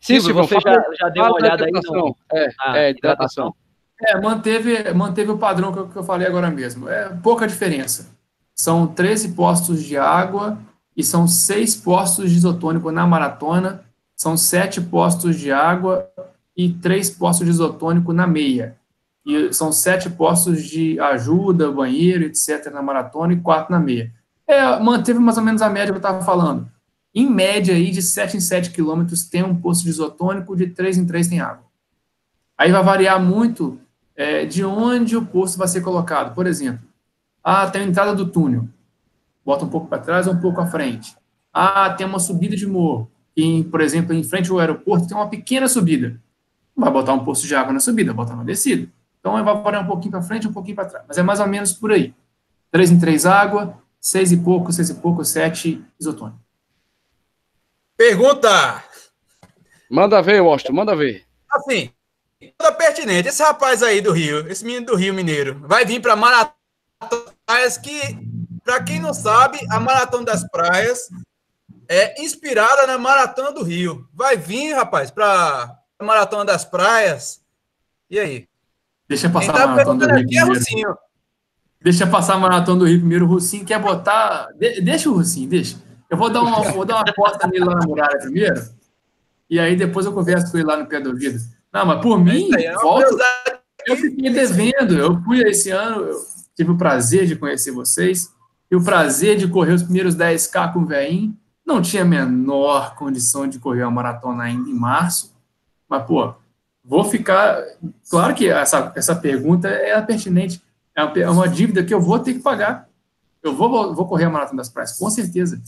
Silvio, Silvão, você já, já deu uma olhada aí hidratação. no... É, Ah, é, hidratação. É, manteve, manteve o padrão que eu, que eu falei agora mesmo. É pouca diferença. São 13 postos de água e são 6 postos de isotônico na maratona, são 7 postos de água e 3 postos de isotônico na meia. E são 7 postos de ajuda, banheiro, etc. na maratona e 4 na meia. É, manteve mais ou menos a média que eu estava falando. Em média, aí, de 7 em 7 quilômetros tem um posto de isotônico, de 3 em 3 tem água. Aí vai variar muito é, de onde o posto vai ser colocado. Por exemplo, ah, tem a entrada do túnel. Bota um pouco para trás ou um pouco à frente. Ah, tem uma subida de morro. E, por exemplo, em frente ao aeroporto tem uma pequena subida. Não vai botar um posto de água na subida, bota na descida. Então vai variar um pouquinho para frente, um pouquinho para trás. Mas é mais ou menos por aí. Três em três água, seis e pouco, seis e pouco, sete isotônico. Pergunta. Manda ver, Washington, manda ver. Assim, toda pertinente. Esse rapaz aí do Rio, esse menino do Rio Mineiro, vai vir para Maratona das Praias que, para quem não sabe, a Maratona das Praias é inspirada na Maratona do Rio. Vai vir, rapaz, para a Maratona das Praias. E aí? Deixa Quem passar a tá maratona do Rio é primeiro. Rocinho. Deixa passar a maratona do Rio primeiro. O Russinho quer botar. de- deixa o Russinho, deixa. Eu vou dar uma, vou dar uma porta nele lá na muralha primeiro. E aí depois eu converso com ele lá no pé do ouvido. Não, mas por É mim, é volto. Eu fiquei devendo. Eu fui esse ano, eu tive o prazer de conhecer vocês. E o prazer de correr os primeiros 10K com o Veinho. Não tinha a menor condição de correr uma maratona ainda em março. Mas, pô, vou ficar. Claro que essa, essa pergunta é pertinente. É uma, é uma dívida que eu vou ter que pagar. Eu vou, vou correr a Maratona das Praias, com certeza.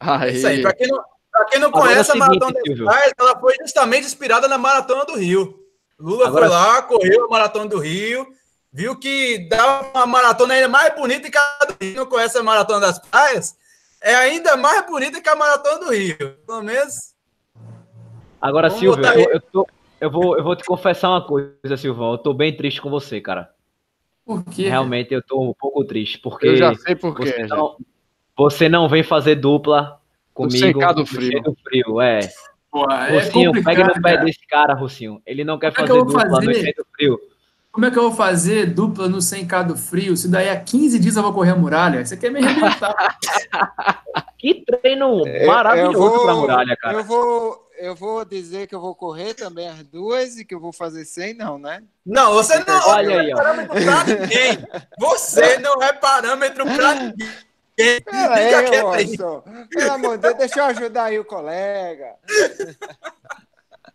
Aí, Isso aí, para quem não, pra quem não é conhece a seguinte, Maratona das. Praias, ela foi justamente inspirada na Maratona do Rio. Lula Agora- foi lá, correu a Maratona do Rio, viu que dá uma maratona ainda mais bonita que a do Rio. Não conhece a Maratona das Praias? É ainda mais bonita que a Maratona do Rio. Pelo menos. Agora, Vamos Silvio, eu, eu, tô- eu vou, eu vou te confessar uma coisa, Silvão. Eu tô bem triste com você, cara. Por quê? Realmente eu tô um pouco triste, porque eu já sei por você, quê. já. não, você não vem fazer dupla comigo. sem cá do no frio. do frio, é. Pô, é Rocinho, pega no pé cara. desse cara, Rocinho. Ele não quer Como é que fazer eu vou dupla no fazer? cheio do frio. Como é que eu vou fazer dupla no 100K do frio? Se daí a 15 dias eu vou correr a muralha? Você quer me arrebentar? Que treino Eu- maravilhoso eu vou- pra muralha, cara. Eu vou, eu vou dizer que eu vou correr também as duas e que eu vou fazer 100, não, né? Não, você não Olha aí, é ó. parâmetro pra ninguém. Você não é parâmetro pra ninguém. Pera Fica aí, quieto aí. Watson. Pelo amor de Deus, deixa eu ajudar aí o colega.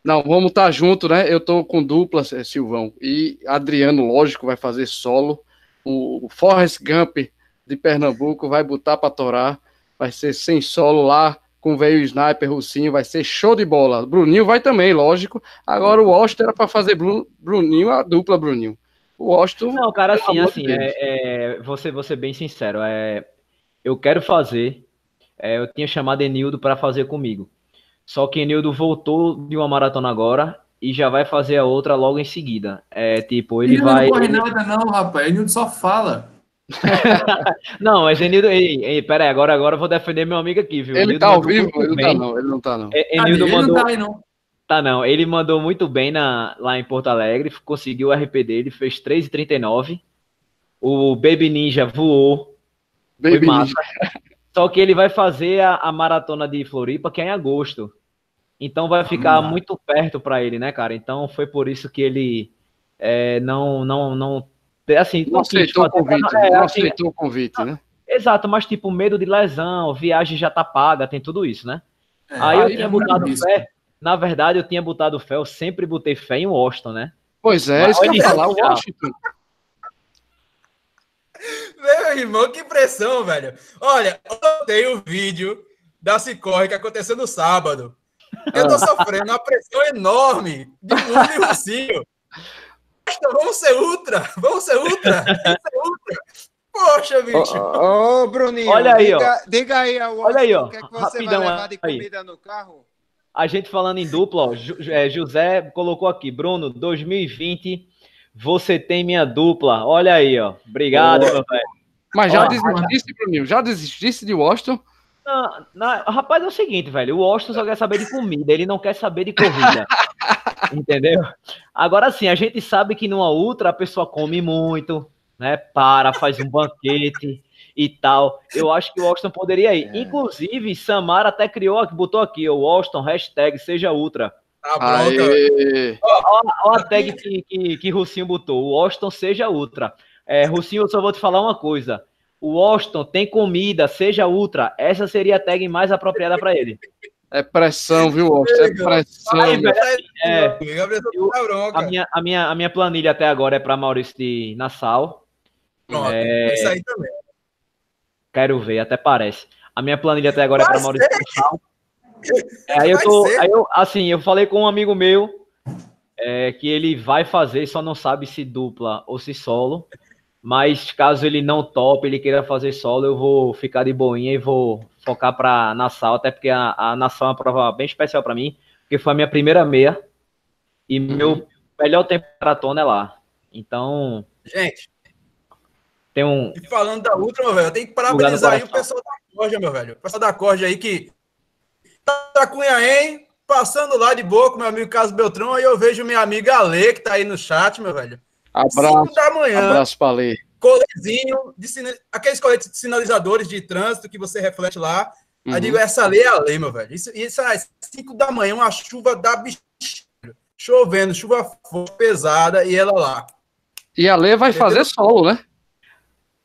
Não, vamos estar junto, né? Eu tô com dupla, eh, Silvão. E Adriano, lógico, vai fazer solo. O Forrest Gump de Pernambuco vai botar pra torar. Vai ser sem solo lá, com o veio sniper, Russinho. Vai ser show de bola. Bruninho vai também, lógico. Agora o Washington era pra fazer Bru- Bruninho, a dupla Bruninho. O Washington. Não, cara, assim, assim, é, é, vou, ser, vou ser bem sincero. É, eu quero fazer. é, eu tinha chamado Enildo para fazer comigo. Só que Enildo voltou de uma maratona agora e já vai fazer a outra logo em seguida. É tipo, ele Ele vai. não corre nada, não, rapaz. Ele só fala. Não, mas Enildo. Ei, ei, pera aí, agora, agora eu vou defender meu amigo aqui, viu? Ele Enildo tá ao vivo? Ele não tá, não. Ele não tá, não. É, Cadê? Enildo Ele mandou. não tá aí, não. Tá, não. Ele mandou muito bem na, lá em Porto Alegre, conseguiu o RP dele, fez 3,39. O Baby Ninja voou, foi Baby massa. Só que ele vai fazer a, a maratona de Floripa, que é em agosto. Então vai ficar Hum. muito perto para ele, né, cara? Então foi por isso que ele é, não, não, não, assim, Não quis aceitou o convite. é, Não assim, aceitou o convite, né? Exato, mas tipo, medo de lesão, viagem já tá paga, tem tudo isso, né? É, Aí eu aí tinha é botado fé. Na verdade, eu tinha botado fé, eu sempre botei fé em Washington, né? Pois é, Mas isso que eu falar. Washington. Meu irmão, que pressão, velho. Olha, eu tenho o vídeo da Cicorre que aconteceu no sábado. Eu tô sofrendo uma pressão enorme de Lula e Vamos ser ultra! Vamos ser ultra! Vamos ser ultra! Poxa, bicho! ô, ô, Bruninho, Olha aí, diga, diga aí ao Olha aí, ó, o que, é que você rapidão vai levar de aí. comida no carro? a gente falando em dupla, ó, é, José colocou aqui, Bruno, 2020, você tem minha dupla. Olha aí, ó. Obrigado, meu velho. Mas já desistisse, Bruninho? Já desistisse de Washington? Não, não, rapaz, é o seguinte, velho. O Washington só quer saber de comida, ele não quer saber de corrida. entendeu? Agora sim, a gente sabe que numa ultra a pessoa come muito, né? Para, faz um banquete e tal. Eu acho que o Washington poderia ir. É. Inclusive, Samara até criou, botou aqui, o Washington, hashtag seja ultra. Tá Olha a tag que, que, que Russinho botou. O Washington seja ultra. É, Russinho, eu só vou te falar uma coisa. O Washington tem comida, seja ultra. Essa seria a tag mais apropriada para ele. É pressão, viu, Washington? É pressão. Aí, velho, é, eu, a, minha, a, minha, a minha planilha até agora é para Maurício de Nassau. Pronto, é... isso aí também. Quero ver, até parece. A minha planilha até agora é para Maurício de Nassau. É, aí eu tô, aí eu, assim, eu falei com um amigo meu é, que ele vai fazer, só não sabe se dupla ou se solo. Mas caso ele não tope, ele queira fazer solo, eu vou ficar de boinha e vou focar para Nassau, até porque a, a Nassau é uma prova bem especial para mim, porque foi a minha primeira meia e uhum. meu melhor tempo maratona é lá. Então, gente, tem um e falando da Ultra, meu velho, eu tenho que parabenizar aí o pessoal da Corja, meu velho. O pessoal da Corja aí que tá Cunhaém, passando lá de boa com meu amigo Carlos Beltrão, aí eu vejo minha amiga Ale, que tá aí no chat, meu velho. Abraço. da manhã. Abraço pra Ale. Colezinho, de aqueles coletes de sinalizadores de trânsito que você reflete lá. Uhum. Aí digo, essa lei é a lei, meu velho. Isso, isso é 5 da manhã, uma chuva da bicha. Chovendo, chuva pesada, e ela lá. E a Lei vai Entendeu? fazer solo, né?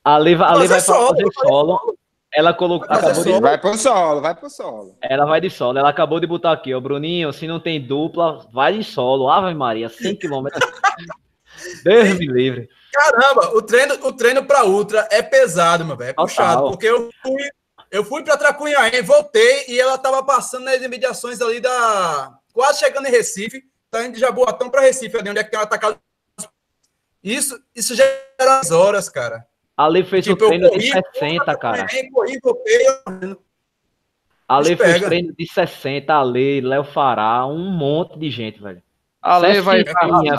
A Lei, a Lei vai solo, fazer solo. Ela colocou. Acabou de... Vai pro solo, vai pro solo. Ela vai de solo. Ela acabou de botar aqui, ó. Bruninho, se não tem dupla, vai de solo. Ave Maria, 100 km. Deus me livre. Caramba, o treino, o treino pra Ultra é pesado, meu velho. É puxado. Porque eu fui, eu fui pra Tracunhaém, voltei e ela tava passando nas imediações ali da. Quase chegando em Recife. Tá indo de Jaboatão pra Recife, ali onde é que tem um atacado. Isso, isso já era as horas, cara. Ali fez tipo, o treino corri, de 60, cara. Corri, voltei, Ale fez treino de 60, Ale, Léo Fará, um monte de gente, velho. Ale vai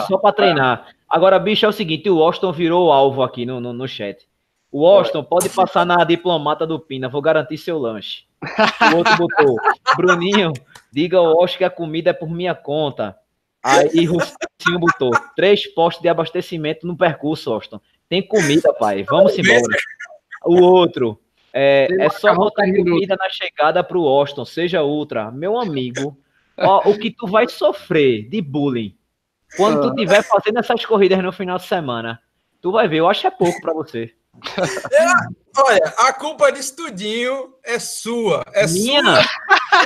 só para treinar. Agora, bicho, é o seguinte, o Washington virou o alvo aqui no, no, no chat. O Washington pode passar na diplomata do Pina, vou garantir seu lanche. O outro botou, Bruninho, diga ao Washington que a comida é por minha conta. Aí Rustinho botou, três postos de abastecimento no percurso, Washington. Tem comida, pai. Vamos embora. O outro. É, é só botar comida na chegada pro Austin, seja ultra. Meu amigo, ó, o que tu vai sofrer de bullying quando tu tiver fazendo essas corridas no final de semana. Tu vai ver, eu acho que é pouco para você. É, olha, a culpa de estudinho é sua. É Minha? sua.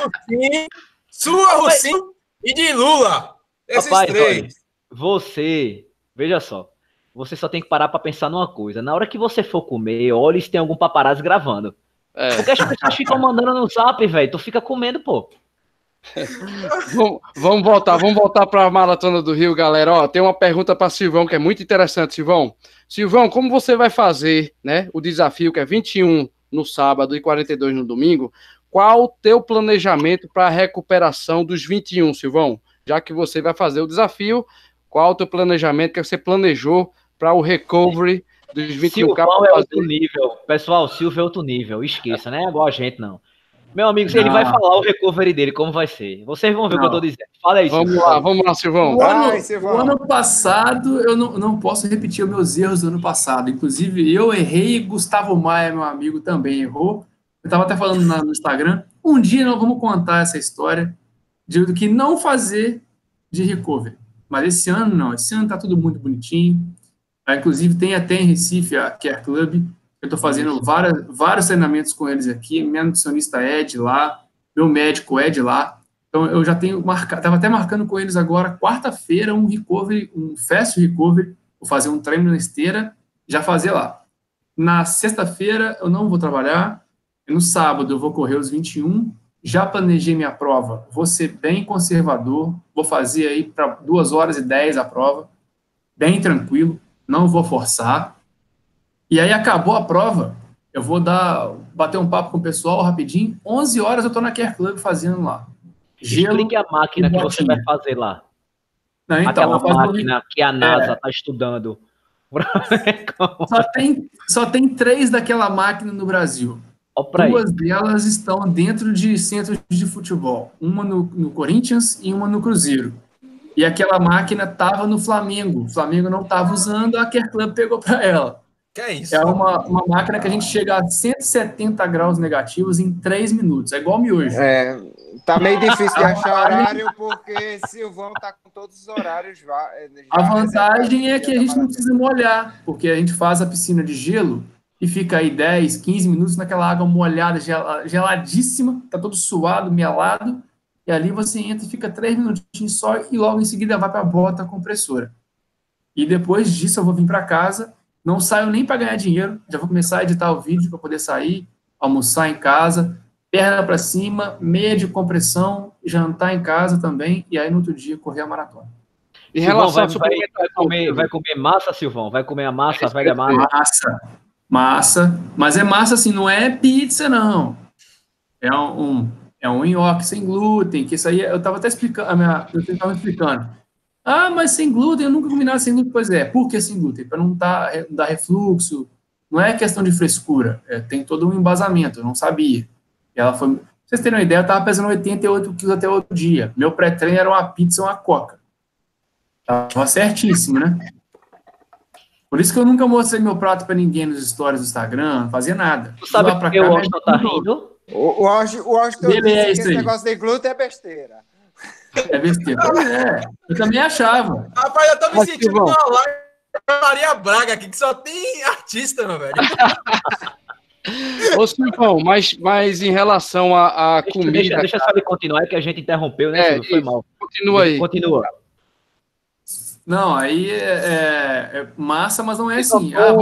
Russinho, sua, Russinho e de Lula. Esses Rapaz, três. Olha, você, veja só, você só tem que parar para pensar numa coisa. Na hora que você for comer, olhe se tem algum paparazzi gravando. É. Porque as pessoas ficam mandando no zap, velho. Tu fica comendo, pô. vamos, vamos voltar, vamos voltar para a Maratona do Rio, galera. Ó, tem uma pergunta para Silvão que é muito interessante, Silvão. Silvão, como você vai fazer, né, o desafio que é 21 no sábado e 42 no domingo? Qual o teu planejamento para a recuperação dos 21, Silvão? Já que você vai fazer o desafio, qual o teu planejamento que você planejou para o recovery dos 21 Silvão é outro nível. Pessoal, Silvio é outro nível. Esqueça, né? É igual a gente, não. Meu amigo, não. ele vai falar o recovery dele, como vai ser. Vocês vão ver não. o que eu tô dizendo. Fala aí, Vamos Silvão. lá, vamos lá, Silvão. O ano, Ai, Silvão. O ano passado, eu não, não posso repetir os meus erros do ano passado. Inclusive, eu errei e Gustavo Maia, meu amigo, também errou. Eu estava até falando na, no Instagram. Um dia nós vamos contar essa história de do que não fazer de recovery. Mas esse ano não. Esse ano tá tudo muito bonitinho. Ah, inclusive, tem até em Recife a Care Club. Eu estou fazendo várias, vários treinamentos com eles aqui. Minha nutricionista é de lá, meu médico é de lá. Então, eu já tenho marcado, estava até marcando com eles agora, quarta-feira, um recovery, um fast recovery. Vou fazer um treino na esteira, já fazer lá. Na sexta-feira, eu não vou trabalhar. No sábado, eu vou correr os 21. Já planejei minha prova. Vou ser bem conservador. Vou fazer aí para 2 horas e 10 a prova. Bem tranquilo não vou forçar. E aí acabou a prova, eu vou dar bater um papo com o pessoal rapidinho. 11 horas eu estou na Care Club fazendo lá. gelo. Explique a máquina que você vai fazer lá. Não, então, Aquela máquina que a NASA está é. estudando. só, tem, só tem três daquela máquina no Brasil. Duas aí. delas estão dentro de centros de futebol. Uma no, no Corinthians e uma no Cruzeiro. E aquela máquina estava no Flamengo. O Flamengo não estava usando, a Care Club pegou para ela. Que é isso? É uma, uma máquina que a gente chega a 170 graus negativos em 3 minutos. É igual miojo. É, tá meio difícil de achar horário, porque Silvão tá com todos os horários. Já a vantagem é que a gente não precisa molhar, porque a gente faz a piscina de gelo e fica aí 10, 15 minutos naquela água molhada, geladíssima, tá todo suado, melado, e ali você entra e fica 3 minutinhos só e logo em seguida vai para a bota compressora. E depois disso eu vou vir para casa não saio nem para ganhar dinheiro, já vou começar a editar o vídeo para poder sair, almoçar em casa, perna para cima, meia de compressão, jantar em casa também, e aí no outro dia correr a maratona. Em relação Silvão, vai, vai, comer, vai comer massa, Silvão? Vai comer a massa, vai a massa? Massa, massa. Mas é massa assim, não é pizza, não. É um, é um nhoque sem glúten, que isso aí eu estava até explicando, a minha, eu estava explicando. Ah, mas sem glúten, eu nunca comi nada sem glúten. Pois é, por que sem glúten? Para não tá, dar refluxo. Não é questão de frescura, é, tem todo um embasamento, eu não sabia. E ela foi. Pra vocês terem uma ideia, eu estava pesando 88 quilos até outro dia. Meu pré-treino era uma pizza e uma coca. Tava certíssimo, né? Por isso que eu nunca mostrei meu prato para ninguém nos stories do Instagram, não fazia nada. Tu sabe por que o Washington tá rindo? O Washington disse que esse negócio de glúten é besteira. É besteira. É, eu também achava. Rapaz, eu tô me sentindo numa live Maria Braga aqui, que só tem artista, meu velho. Ô, Silvão, mas, mas em relação à comida. Deixa, deixa só ele continuar, que a gente interrompeu, né? É, Foi mal. Continua aí. Continua. Não, aí é, é, é massa, mas não é assim. Ah,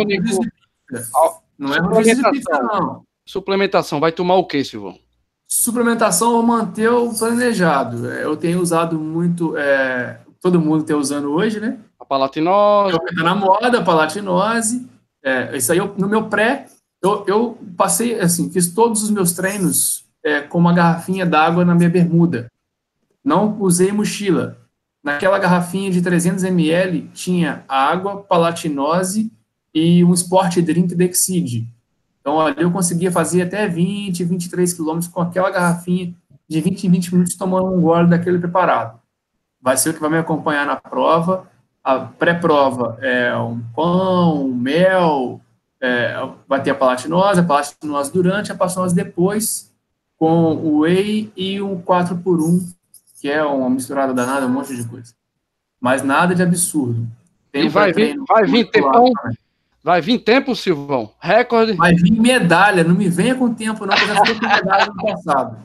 não é rodízio de pizza, não. Suplementação, vai tomar o quê, Silvão? Suplementação ou manter o planejado. É, eu tenho usado muito, é, todo mundo está usando hoje, né? A palatinose. Está na moda, a palatinose. É, isso aí, eu, no meu pré, eu, eu, passei, assim, fiz todos os meus treinos é, com uma garrafinha d'água na minha bermuda. Não usei mochila. Naquela garrafinha de 300 ml tinha água, palatinose e um Sport Drink Dexid. Então, ali eu conseguia fazer até 20, 23 quilômetros com aquela garrafinha de 20 em 20 minutos tomando um gole daquele preparado. Vai ser o que vai me acompanhar na prova. A pré-prova é um pão, um mel, é, vai ter a palatinose, a palatinose durante, a palatinose depois, com o whey e um 4 por 1 que é uma misturada danada, um monte de coisa. Mas nada de absurdo. Tem e vai vir, vai vir tempão, Vai vir tempo, Silvão? Recorde? Vai vir medalha, não me venha com tempo, não, porque eu já fui com medalha no passado.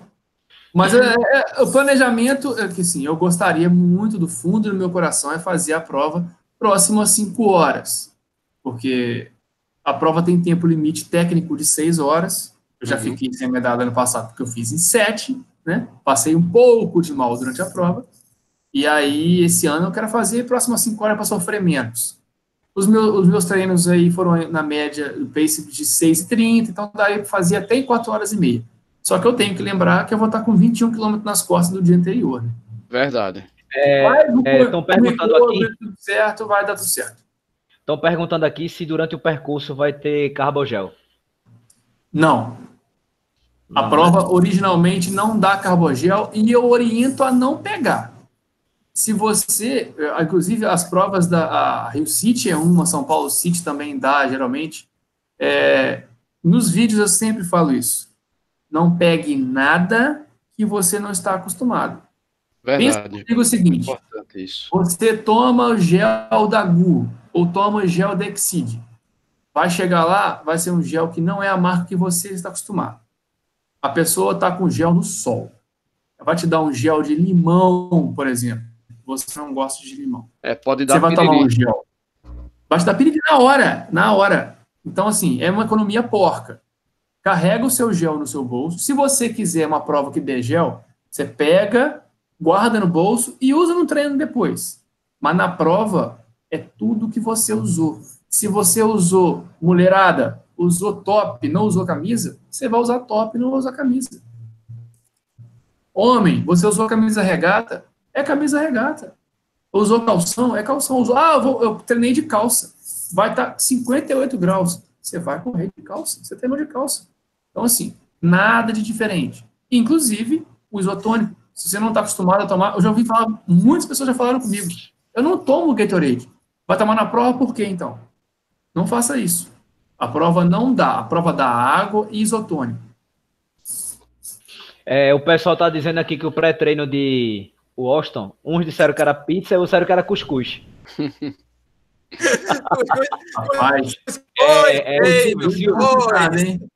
Mas é, é, o planejamento é que sim, eu gostaria muito do fundo do meu coração é fazer a prova próximo a 5 horas. Porque a prova tem tempo limite técnico de 6 horas. Eu já uhum. fiquei sem medalha no passado, porque eu fiz em 7, né? Passei um pouco de mal durante a prova. E aí, esse ano, eu quero fazer próximo a 5 horas para sofrer menos. Os meus, os meus treinos aí foram na média do pace de 6,30, então daria para fazer até em 4 horas e meia. Só que eu tenho que lembrar que eu vou estar com 21 km nas costas do dia anterior. Né? Verdade. Estão é, é, perguntando aqui. Tudo certo, vai dar tudo certo. Estão perguntando aqui se durante o percurso vai ter carbogel. Não. não a prova né? originalmente não dá carbogel e eu oriento a não pegar se você, inclusive as provas da Rio City é uma, São Paulo City também dá, geralmente, é, nos vídeos eu sempre falo isso. Não pegue nada que você não está acostumado. Verdade. Pensa o seguinte, você toma o gel da GU ou toma o gel da Exceed. Vai chegar lá, vai ser um gel que não é a marca que você está acostumado. A pessoa está com gel no sol. Vai te dar um gel de limão, por exemplo você não gosta de limão. É, pode dar Você vai piriri. tomar um gel. Vai dar piriri na hora, na hora. Então, assim, é uma economia porca. Carrega o seu gel no seu bolso. Se você quiser uma prova que dê gel, você pega, guarda no bolso e usa no treino depois. Mas na prova, é tudo que você usou. Se você usou mulherada, usou top, não usou camisa, você vai usar top, não vai usar camisa. Homem, você usou camisa regata? É camisa regata. Usou calção? É calção. Usou, ah, eu, vou, eu treinei de calça. Vai estar tá 58 graus. Você vai correr de calça. Você treinou de calça. Então, assim, nada de diferente. Inclusive, o isotônico. Se você não está acostumado a tomar, eu já ouvi falar, muitas pessoas já falaram comigo. Eu não tomo Gatorade. Vai tomar na prova por quê, então? Não faça isso. A prova não dá. A prova dá água e isotônico. É, o pessoal está dizendo aqui que o pré-treino de Washington, uns disseram que era pizza e outros disseram que era cuscuz. Rapaz. É, é, o Silvio, Silvio,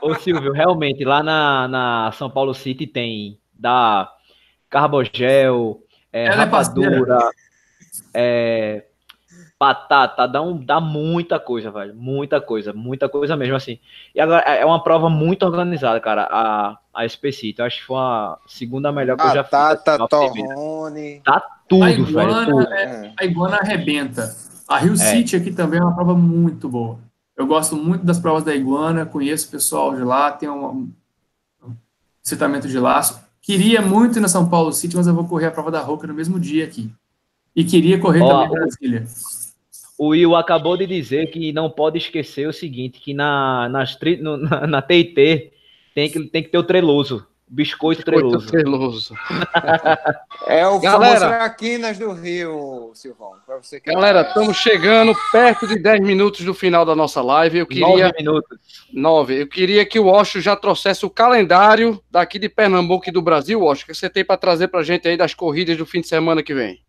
Ô, Silvio, realmente, lá na, na São Paulo City tem da Carbogel, é, é rapadura, é, batata, dá, um, dá muita coisa, velho. Muita coisa, muita coisa mesmo, assim. E agora é, é uma prova muito organizada, cara, a, a SPC. Então acho que foi a segunda melhor que batata, eu já fiz. Batata, torrone. Tá tudo, a iguana, velho. Tudo. É, a iguana arrebenta. A Rio é. City aqui também é uma prova muito boa. Eu gosto muito das provas da iguana, conheço o pessoal de lá, tem um, um citamento de laço. Queria muito ir na São Paulo City, mas eu vou correr a prova da Roca no mesmo dia aqui. E queria correr Ó, também em Brasília. O Will acabou de dizer que não pode esquecer o seguinte, que na, nas, no, na, na TIT tem que, tem que ter o treloso. Biscoito treloso. treloso. É o Galera. famoso Traquinas do Rio, Silvão. Que Galera, estamos chegando perto de 10 minutos do final da nossa live. Eu queria. Nove minutos. Nove. Eu queria que o Osho já trouxesse o calendário daqui de Pernambuco e do Brasil, Osho, que você tem para trazer para gente aí das corridas do fim de semana que vem.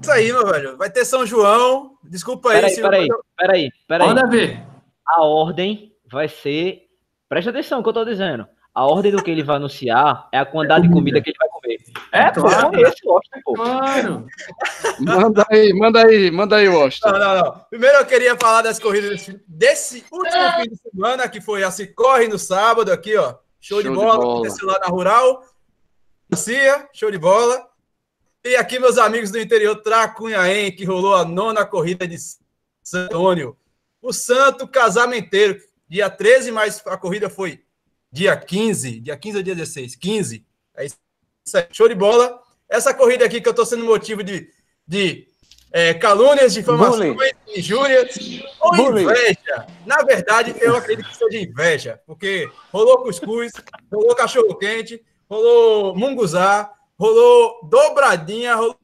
Isso aí, meu velho. Vai ter São João. Desculpa aí. Peraí, Silvio, peraí, eu- peraí, peraí. Manda ver. A ordem vai ser. Presta atenção no que eu tô dizendo. A ordem do que ele vai anunciar é a quantidade de comida que ele vai comer. É, pô, Claro. é esse Washington, pô. Claro. Manda aí, manda aí, manda aí, Washington. Não, não, não. Primeiro eu queria falar das corridas desse, último fim de semana, que foi a Se Corre no sábado aqui, ó. Show, de Show de bola, bola. aconteceu lá na Rural. Garcia, show de bola. E aqui, meus amigos do interior, Tracunhaém, que rolou a nona corrida de São Antônio. O Santo Casamenteiro, dia 13, mas a corrida foi dia 15, dia 15 ou dia 16? 15. É isso aí, show de bola. Essa corrida aqui que eu tô sendo motivo de, de é, calúnias, difamações, injúrias ou Bullying. inveja. Na verdade, eu acredito que seja inveja, porque rolou cuscuz, rolou cachorro-quente, rolou munguzá, rolou dobradinha, rolou,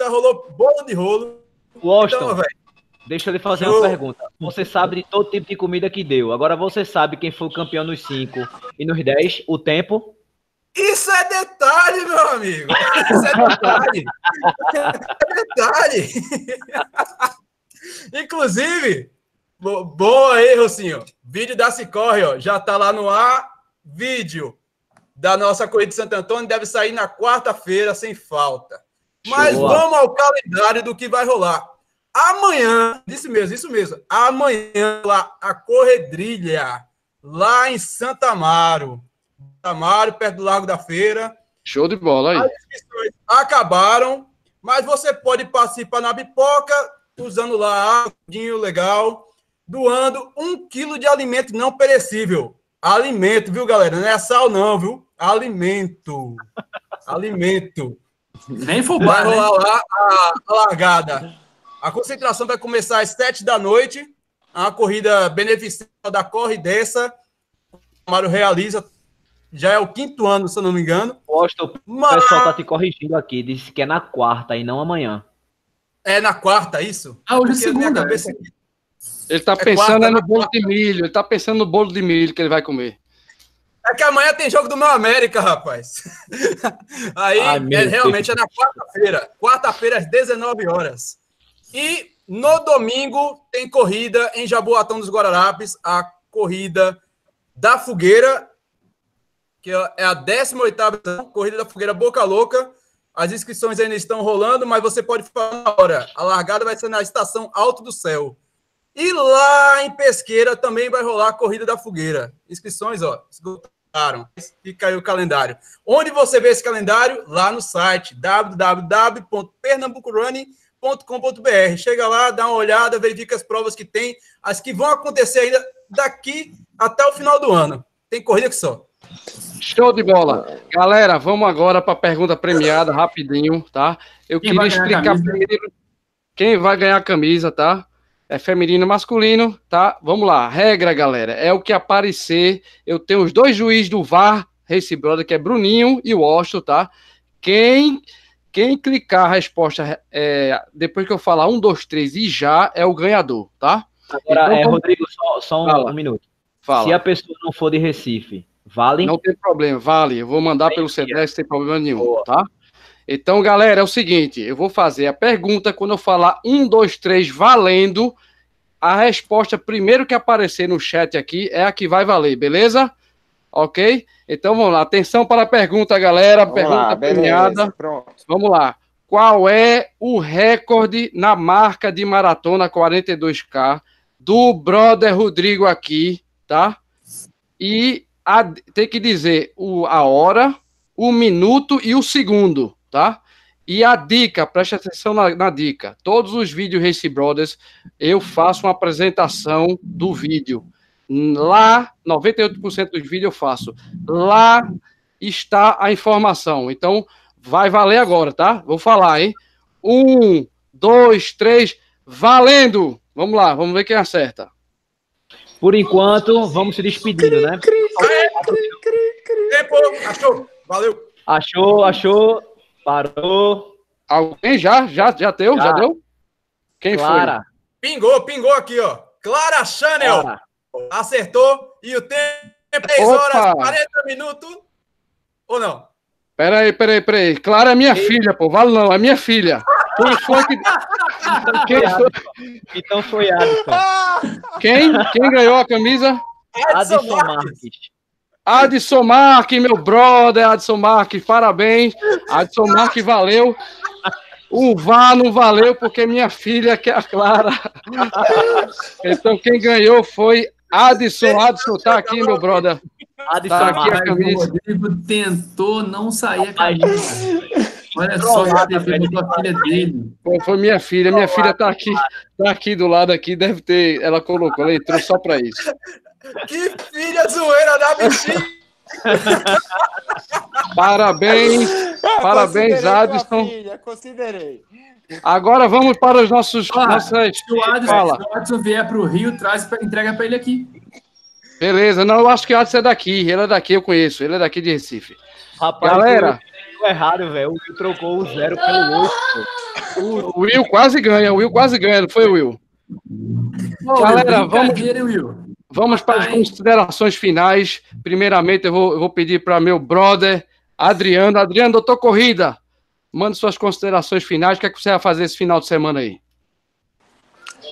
rolou bolo de rolo. Washington, Então, velho, deixa eu lhe fazer eu- uma pergunta. Você sabe de todo tipo de comida que deu. Agora você sabe quem foi o campeão nos 5 e nos 10, o tempo. isso é detalhe, meu amigo. Isso é detalhe. É detalhe. Inclusive, bo- boa aí, Rocinho. Vídeo da Cicorre, ó, já tá lá no ar. Vídeo da nossa corrida de Santo Antônio deve sair na quarta-feira, sem falta. Mas Show. vamos ao calendário do que vai rolar. Amanhã, isso mesmo, isso mesmo. Amanhã, lá, a Corredrilha, lá em Santa Amaro. Santa Amaro, perto do Largo da Feira. Show de bola aí. inscrições acabaram, mas você pode participar na pipoca, usando lá dinho legal, doando um quilo de alimento não perecível. Alimento, viu, galera? Não é sal, não, viu? Alimento. Alimento. Nem Vai fubá, né? rolar lá a, a largada. A concentração vai começar às sete da noite. É Uma corrida beneficente da Corre Dessa. O Mário realiza. Já é o quinto ano, se eu não me engano. Washington, o Mas pessoal tá te corrigindo aqui. Disse que é na quarta e não amanhã. é na quarta, isso? Ah, hoje é segunda. cabeça- Ele tá É pensando quarta, é no bolo de milho, ele tá pensando no bolo de milho que ele vai comer. É que amanhã tem jogo do meu América, rapaz. Aí, Ai, é, realmente, é na quarta-feira. Quarta-feira, às 19 horas. E no domingo tem corrida em Jaboatão dos Guararapes, a corrida da Fogueira, que é a 18ª edição, corrida da Fogueira Boca Louca. As inscrições ainda estão rolando, mas você pode falar na hora. A largada vai ser na estação Alto do Céu. E lá em Pesqueira também vai rolar a Corrida da Fogueira. Inscrições, ó, esgotaram. Fica aí o calendário. Onde você vê esse calendário? Lá no site www.pernambucorunning.com.br. Chega lá, dá uma olhada, verifica as provas que tem, as que vão acontecer ainda daqui até o final do ano. Tem corrida que só. Show de bola. Galera, vamos agora para a pergunta premiada, rapidinho, tá? Eu Quem queria explicar primeiro quem vai ganhar a camisa, tá? É feminino e masculino, tá? Vamos lá. Regra, galera, é o que aparecer. Eu tenho os dois juízes do VAR, Race Brother, que é Bruninho e o Washington, tá? Quem quem clicar a resposta é, depois que eu falar um, dois, três e já é o ganhador, tá? Agora, Então, é, Rodrigo, só, só um, Fala. um minuto. Fala. Se a pessoa não for de Recife, vale? Não tem problema, vale. Eu vou mandar pelo Entendi. CDS sem problema nenhum, Boa. tá? Então, galera, é o seguinte: eu vou fazer a pergunta. Quando eu falar um, dois, três, valendo, a resposta primeiro que aparecer no chat aqui é a que vai valer, beleza? Ok? Então vamos lá. Atenção para a pergunta, galera. Vamos pergunta lá, premiada. Pronto. Vamos lá. Qual é o recorde na marca de maratona 42K do brother Rodrigo aqui, tá? E a- tem que dizer o, a hora, o minuto e o segundo, tá? E a dica, preste atenção na, na dica. Todos os vídeos Race Brothers, eu faço uma apresentação do vídeo. Lá, 98% dos vídeos eu faço. Lá está a informação. Então, vai valer agora, tá? Vou falar, hein? Um, dois, três, valendo! Vamos lá, vamos ver quem acerta. Por enquanto, vamos se despedindo, né? Tempo, achou? Valeu. Achou, achou, parou. Alguém já? Já, já deu? Já, Já. deu? Quem Clara, Pingou, pingou aqui, ó. Clara Chanel Clara. acertou e o tempo é 3 Opa. horas 40 minutos. Ou não? foi? Peraí, peraí, peraí. Clara é minha filha, pô. Vale não, é minha filha. Quem foi que. Quem, foi- Então foi Adson. quem, quem ganhou a camisa? Adson Marques. Adson Marques, meu brother, Adson Marques, parabéns. Adson Marques, valeu. O VAR não valeu porque minha filha, que é a Clara. Então quem ganhou foi Adson. Adson, tá aqui, meu brother. Adson Tá aqui a. Mas o camisa. Rodrigo tentou não sair a camisa. Olha só a filha dele. Foi, foi minha filha. Minha filha tá aqui, tá aqui do lado aqui. Deve ter. Ela colocou, ela entrou só pra isso. Que filha zoeira da bichinha. Parabéns. Parabéns, Adson. Filha, considerei. Agora vamos para os nossos. Ó, nossas... Se o Adson, Fala. se o Adson vier para o Rio, traz, pra- entrega para ele aqui. Beleza, não, eu acho que o Adson é daqui. Ele é daqui, eu conheço. Ele é daqui de Recife. Rapaz, Galera. deu errado, velho. O Will trocou o zero pelo oito. O Will quase ganha, o Will quase ganha, não foi, Will? Galera, vamos- Will. Vamos para as Ai. considerações finais. Primeiramente, eu vou, eu vou pedir para meu brother, Adriano. Adriano, doutor Corrida, manda suas considerações finais. O que, é que você vai fazer esse final de semana aí?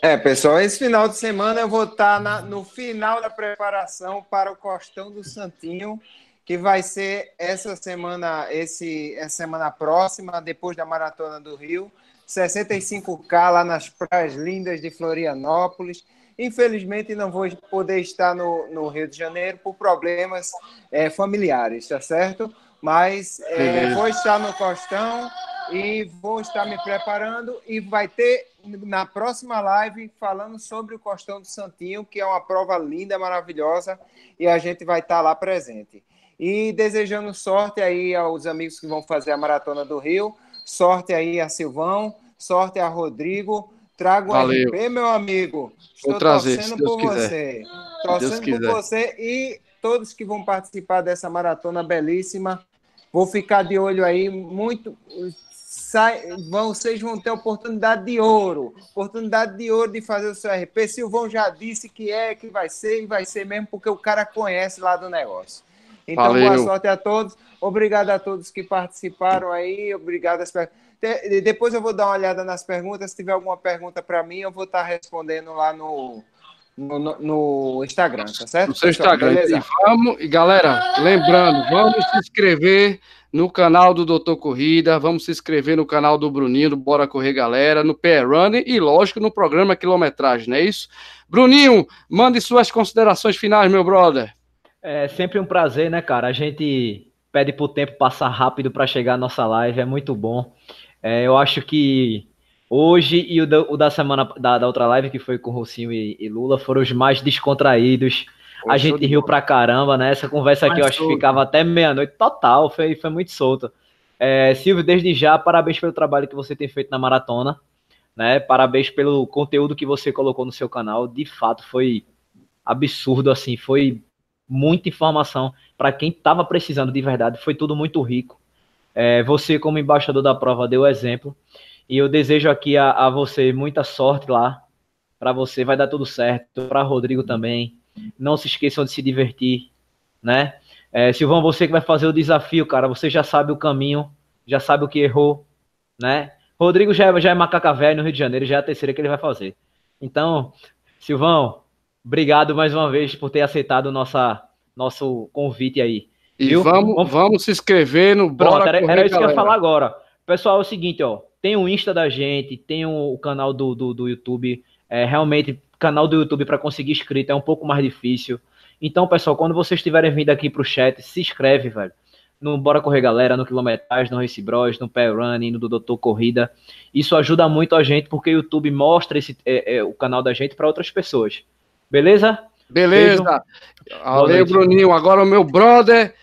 É, pessoal, esse final de semana eu vou estar na- no final da preparação para o Costão do Santinho, que vai ser essa semana, esse, essa semana próxima, depois da Maratona do Rio. 65K lá nas praias lindas de Florianópolis. Infelizmente, não vou poder estar no, no Rio de Janeiro por problemas é, familiares, tá certo? Mas é, vou estar no Costão e vou estar me preparando e vai ter na próxima live falando sobre o Costão do Santinho, que é uma prova linda, maravilhosa, e a gente vai estar lá presente. E desejando sorte aí aos amigos que vão fazer a Maratona do Rio, sorte aí a Silvão, sorte a Rodrigo, trago o Valeu. RP, meu amigo. Vou Estou trazer, torcendo se Deus por quiser. você. Torcendo por quiser. você e todos que vão participar dessa maratona belíssima. Vou ficar de olho aí, muito. Sai, vão, vocês vão ter oportunidade de ouro, oportunidade de ouro de fazer o seu RP. Silvão já disse que é, que vai ser, e vai ser mesmo, porque o cara conhece lá do negócio. Então, Valeu. boa sorte a todos. Obrigado a todos que participaram aí. Obrigado às Te- Depois eu vou dar uma olhada nas perguntas. Se tiver alguma pergunta para mim, eu vou estar respondendo lá no, no, no- Instagram, tá certo? No seu? Instagram. Beleza? E, vamos, e galera, lembrando, vamos se inscrever no canal do Doutor Corrida, vamos se inscrever no canal do Bruninho, do Bora Correr Galera, no PR Running e, lógico, no programa Quilometragem, não é isso? Bruninho, mande suas considerações finais, meu brother. É sempre um prazer, né, cara? A gente pede pro tempo passar rápido para chegar à nossa live, é muito bom. É, eu acho que hoje e o da, o da semana da, da outra live, que foi com Rocinho e, e Lula, foram os mais descontraídos. a gente riu pra caramba, né? Essa conversa aqui, eu acho que ficava até meia-noite total, foi, foi muito solta. É, Silvio, desde já, parabéns pelo trabalho que você tem feito na maratona, né? Parabéns pelo conteúdo que você colocou no seu canal. De fato, foi absurdo, assim, foi muita informação para quem estava precisando de verdade. Foi tudo muito rico. É, você, como embaixador da prova, deu exemplo. E eu desejo aqui a, a você muita sorte lá. Para você vai dar tudo certo. Para Rodrigo também. Não se esqueçam de se divertir, né? É, Silvão, você que vai fazer o desafio, cara, você já sabe o caminho, já sabe o que errou, né? Rodrigo já é, já é macaca velho no Rio de Janeiro, já é a terceira que ele vai fazer. Então, Silvão, obrigado mais uma vez por ter aceitado nossa, nosso convite aí. E vamos, vamos, se inscrever no Bora Pronto, era, correr, era isso galera. que eu ia falar agora. Pessoal, é o seguinte, ó, tem o Insta da gente, tem o canal do, do, do YouTube, é, realmente, canal do YouTube para conseguir inscrito é um pouco mais difícil. Então, pessoal, quando vocês estiverem vindo aqui para o chat, se inscreve, velho. No Bora Correr Galera, no Quilometragem, no Race Bros, no Pé Running, no do Doutor Corrida. Isso ajuda muito a gente, porque o YouTube mostra esse, é, é, o canal da gente para outras pessoas. Beleza? Beleza. Valeu, Bruninho. Agora o meu brother,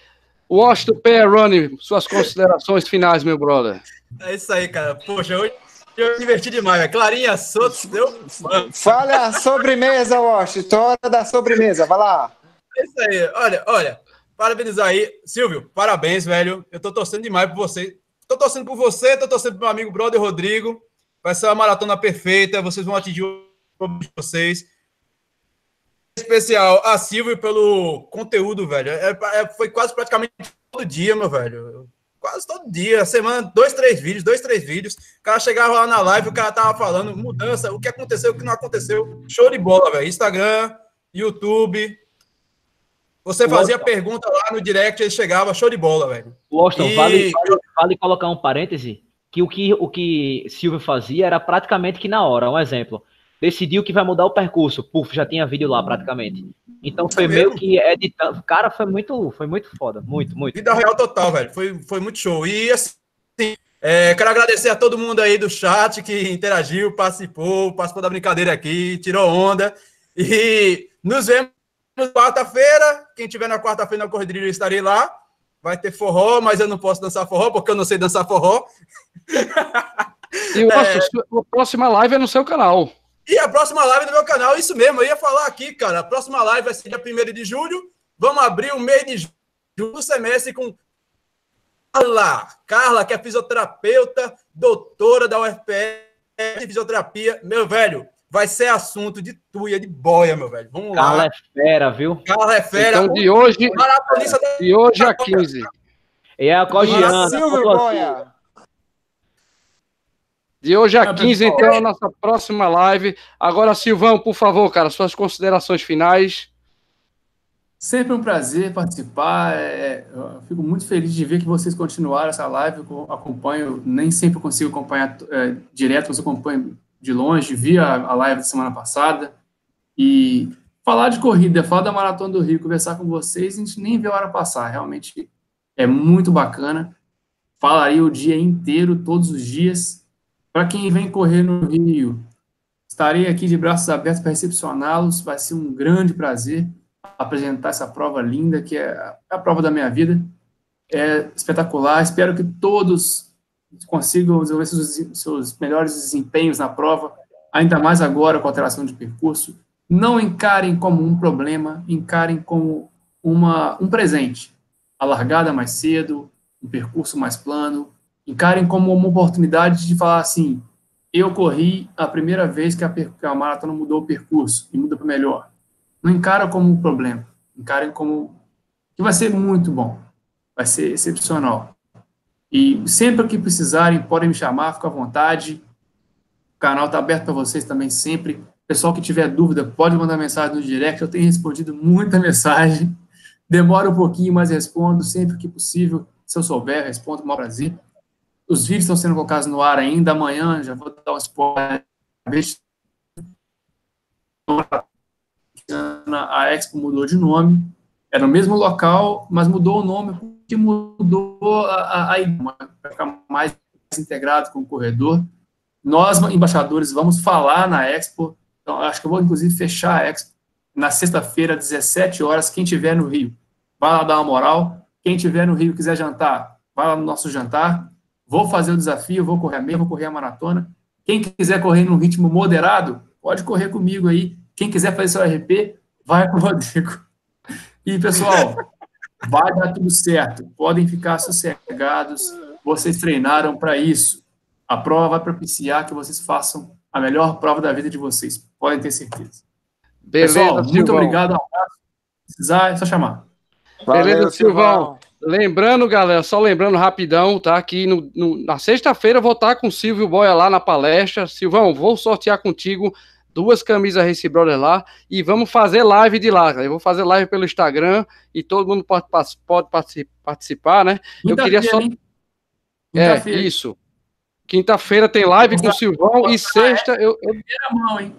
Washington Pé Running. Suas considerações finais, meu brother. É isso aí, cara. Poxa, hoje eu diverti demais, velho. Clarinha Soto deu. Fala a sobremesa, Washington. Hora da sobremesa, vai lá. É isso aí. Olha, olha. Parabenizar aí. Silvio, parabéns, velho. Eu tô torcendo demais por você. Tô torcendo por você, tô torcendo pro meu amigo brother Rodrigo. Vai ser uma maratona perfeita. Vocês vão atingir o de vocês. Especial a Silvio pelo conteúdo, velho. É, é, foi quase praticamente todo dia, meu velho. Quase todo dia, semana, dois, três vídeos, dois, três vídeos. O cara chegava lá na live, o cara tava falando mudança, o que aconteceu, o que não aconteceu. Show de bola, velho. Instagram, YouTube, você fazia pergunta lá no direct, ele chegava, show de bola, velho. Washington, e... vale, vale, vale, colocar um parêntese, que o que o que Silvio fazia era praticamente que na hora, um exemplo. Decidiu que vai mudar o percurso, puf, já tinha vídeo lá praticamente. Então foi meio que editando. Cara, foi muito, foi muito foda, muito, muito. Vida real total, velho. Foi, foi muito show. E assim, é, quero agradecer a todo mundo aí do chat que interagiu, participou, participou da brincadeira aqui, tirou onda. E nos vemos quarta-feira. Quem tiver na quarta-feira na corrida eu estarei lá. Vai ter forró, mas eu não posso dançar forró porque eu não sei dançar forró. E o é... a próxima live é no seu canal. E a próxima live no meu canal, isso mesmo, eu ia falar aqui, cara. A próxima live vai ser dia 1 de julho. Vamos abrir o mês de julho do semestre com Carla. Carla, que é fisioterapeuta, doutora da UFPR de fisioterapia. Meu velho, vai ser assunto de tuia, de boia, meu velho. Vamos Carla lá. Carla é fera, viu? Carla é fera. Então, de hoje, de hoje a 15. E é a Cogiana. Silvio Boia. De hoje a 15, então, a nossa próxima live. Agora, Silvão, por favor, cara, suas considerações finais. Sempre um prazer participar. É, eu fico muito feliz de ver que vocês continuaram essa live. Eu acompanho, nem sempre consigo acompanhar é, direto, mas eu acompanho de longe, vi a, a live da semana passada, e falar de corrida, falar da Maratona do Rio, conversar com vocês, a gente nem vê a hora passar, realmente é muito bacana. Falaria o dia inteiro, todos os dias. Para quem vem correr no Rio, estarei aqui de braços abertos para recepcioná-los, vai ser um grande prazer apresentar essa prova linda, que é a prova da minha vida. É espetacular, espero que todos consigam desenvolver seus, seus melhores desempenhos na prova, ainda mais agora com a alteração de percurso. Não encarem como um problema, encarem como uma, um presente. A largada mais cedo, um percurso mais plano, encarem como uma oportunidade de falar assim: eu corri a primeira vez que a, que a maratona mudou o percurso e muda para melhor. Não encara como um problema, encarem como que vai ser muito bom, vai ser excepcional. E sempre que precisarem, podem me chamar, fica à vontade. O canal está aberto para vocês também sempre. Pessoal que tiver dúvida, pode mandar mensagem no direct. Eu tenho respondido muita mensagem. Demora um pouquinho, mas respondo sempre que possível. Se eu souber, respondo com o maior prazer. Os vídeos estão sendo colocados no ar ainda. Amanhã já vou dar um spoiler. A Expo mudou de nome. Era o mesmo local, mas mudou o nome que mudou a, a, para ficar mais integrado com o corredor. Nós, embaixadores, vamos falar na Expo. Então, acho que eu vou, inclusive, fechar a Expo na sexta-feira, 17 horas, quem tiver no Rio, vai lá dar uma moral. Quem tiver no Rio quiser jantar, vai lá no nosso jantar. Vou fazer o desafio, vou correr a meia, vou correr a maratona. Quem quiser correr num ritmo moderado, pode correr comigo aí. Quem quiser fazer seu RP, vai com o Rodrigo. E, pessoal, vai dar tudo certo. Podem ficar sossegados. Vocês treinaram para isso. A prova vai propiciar que vocês façam a melhor prova da vida de vocês. Podem ter certeza. Beleza, Pessoal, muito Silvão. obrigado. Um abraço. precisar, é só chamar. Beleza, Silvão. Lembrando, galera, só lembrando rapidão, tá? Que no, no, na sexta-feira vou estar com o Silvio Boia lá na palestra. Silvão, vou sortear contigo duas camisas Race Brother lá e vamos fazer live de lá. Eu vou fazer live pelo Instagram e todo mundo pode, pode participar, né? Eu queria só. É, isso. Quinta-feira tem live com o Silvão e sexta eu. eu... Mão, hein?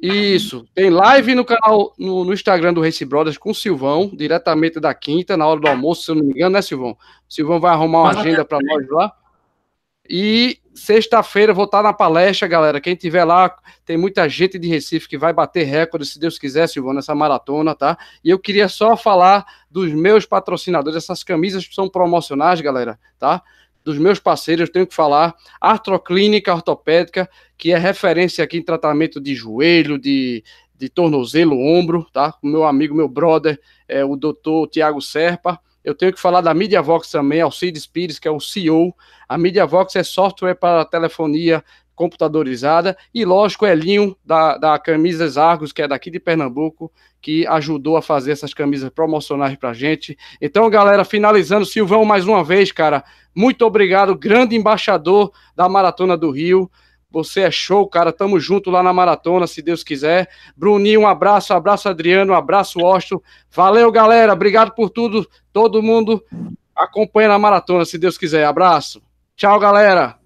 Isso. Tem live no canal, no, no, Instagram do Race Brothers com o Silvão, diretamente da quinta, na hora do almoço, se eu não me engano, né, Silvão? O Silvão vai arrumar uma agenda para nós lá. E sexta-feira vou estar na palestra, galera. Quem tiver lá, tem muita gente de Recife que vai bater recorde, se Deus quiser, Silvão, nessa maratona, tá? E eu queria só falar dos meus patrocinadores. Essas camisas são promocionais, galera, tá? Dos meus parceiros, tenho que falar, Artroclínica Ortopédica, que é referência aqui em tratamento de joelho, de, de tornozelo, ombro, tá? O meu amigo, meu brother, é o doutor Tiago Serpa. Eu tenho que falar da MediaVox também, Alcides Pires, que é o CEO. A MediaVox é software para telefonia computadorizada. E, lógico, Elinho, da, da Camisas Argos, que é daqui de Pernambuco, que ajudou a fazer essas camisas promocionais para gente. Então, galera, finalizando, Silvão, mais uma vez, cara, muito obrigado, grande embaixador da Maratona do Rio. Você é show, cara. Tamo junto lá na maratona, se Deus quiser. Bruninho, um abraço, abraço Adriano, um abraço Osto. Valeu, galera. Obrigado por tudo. Todo mundo acompanha na maratona, se Deus quiser. Abraço. Tchau, galera.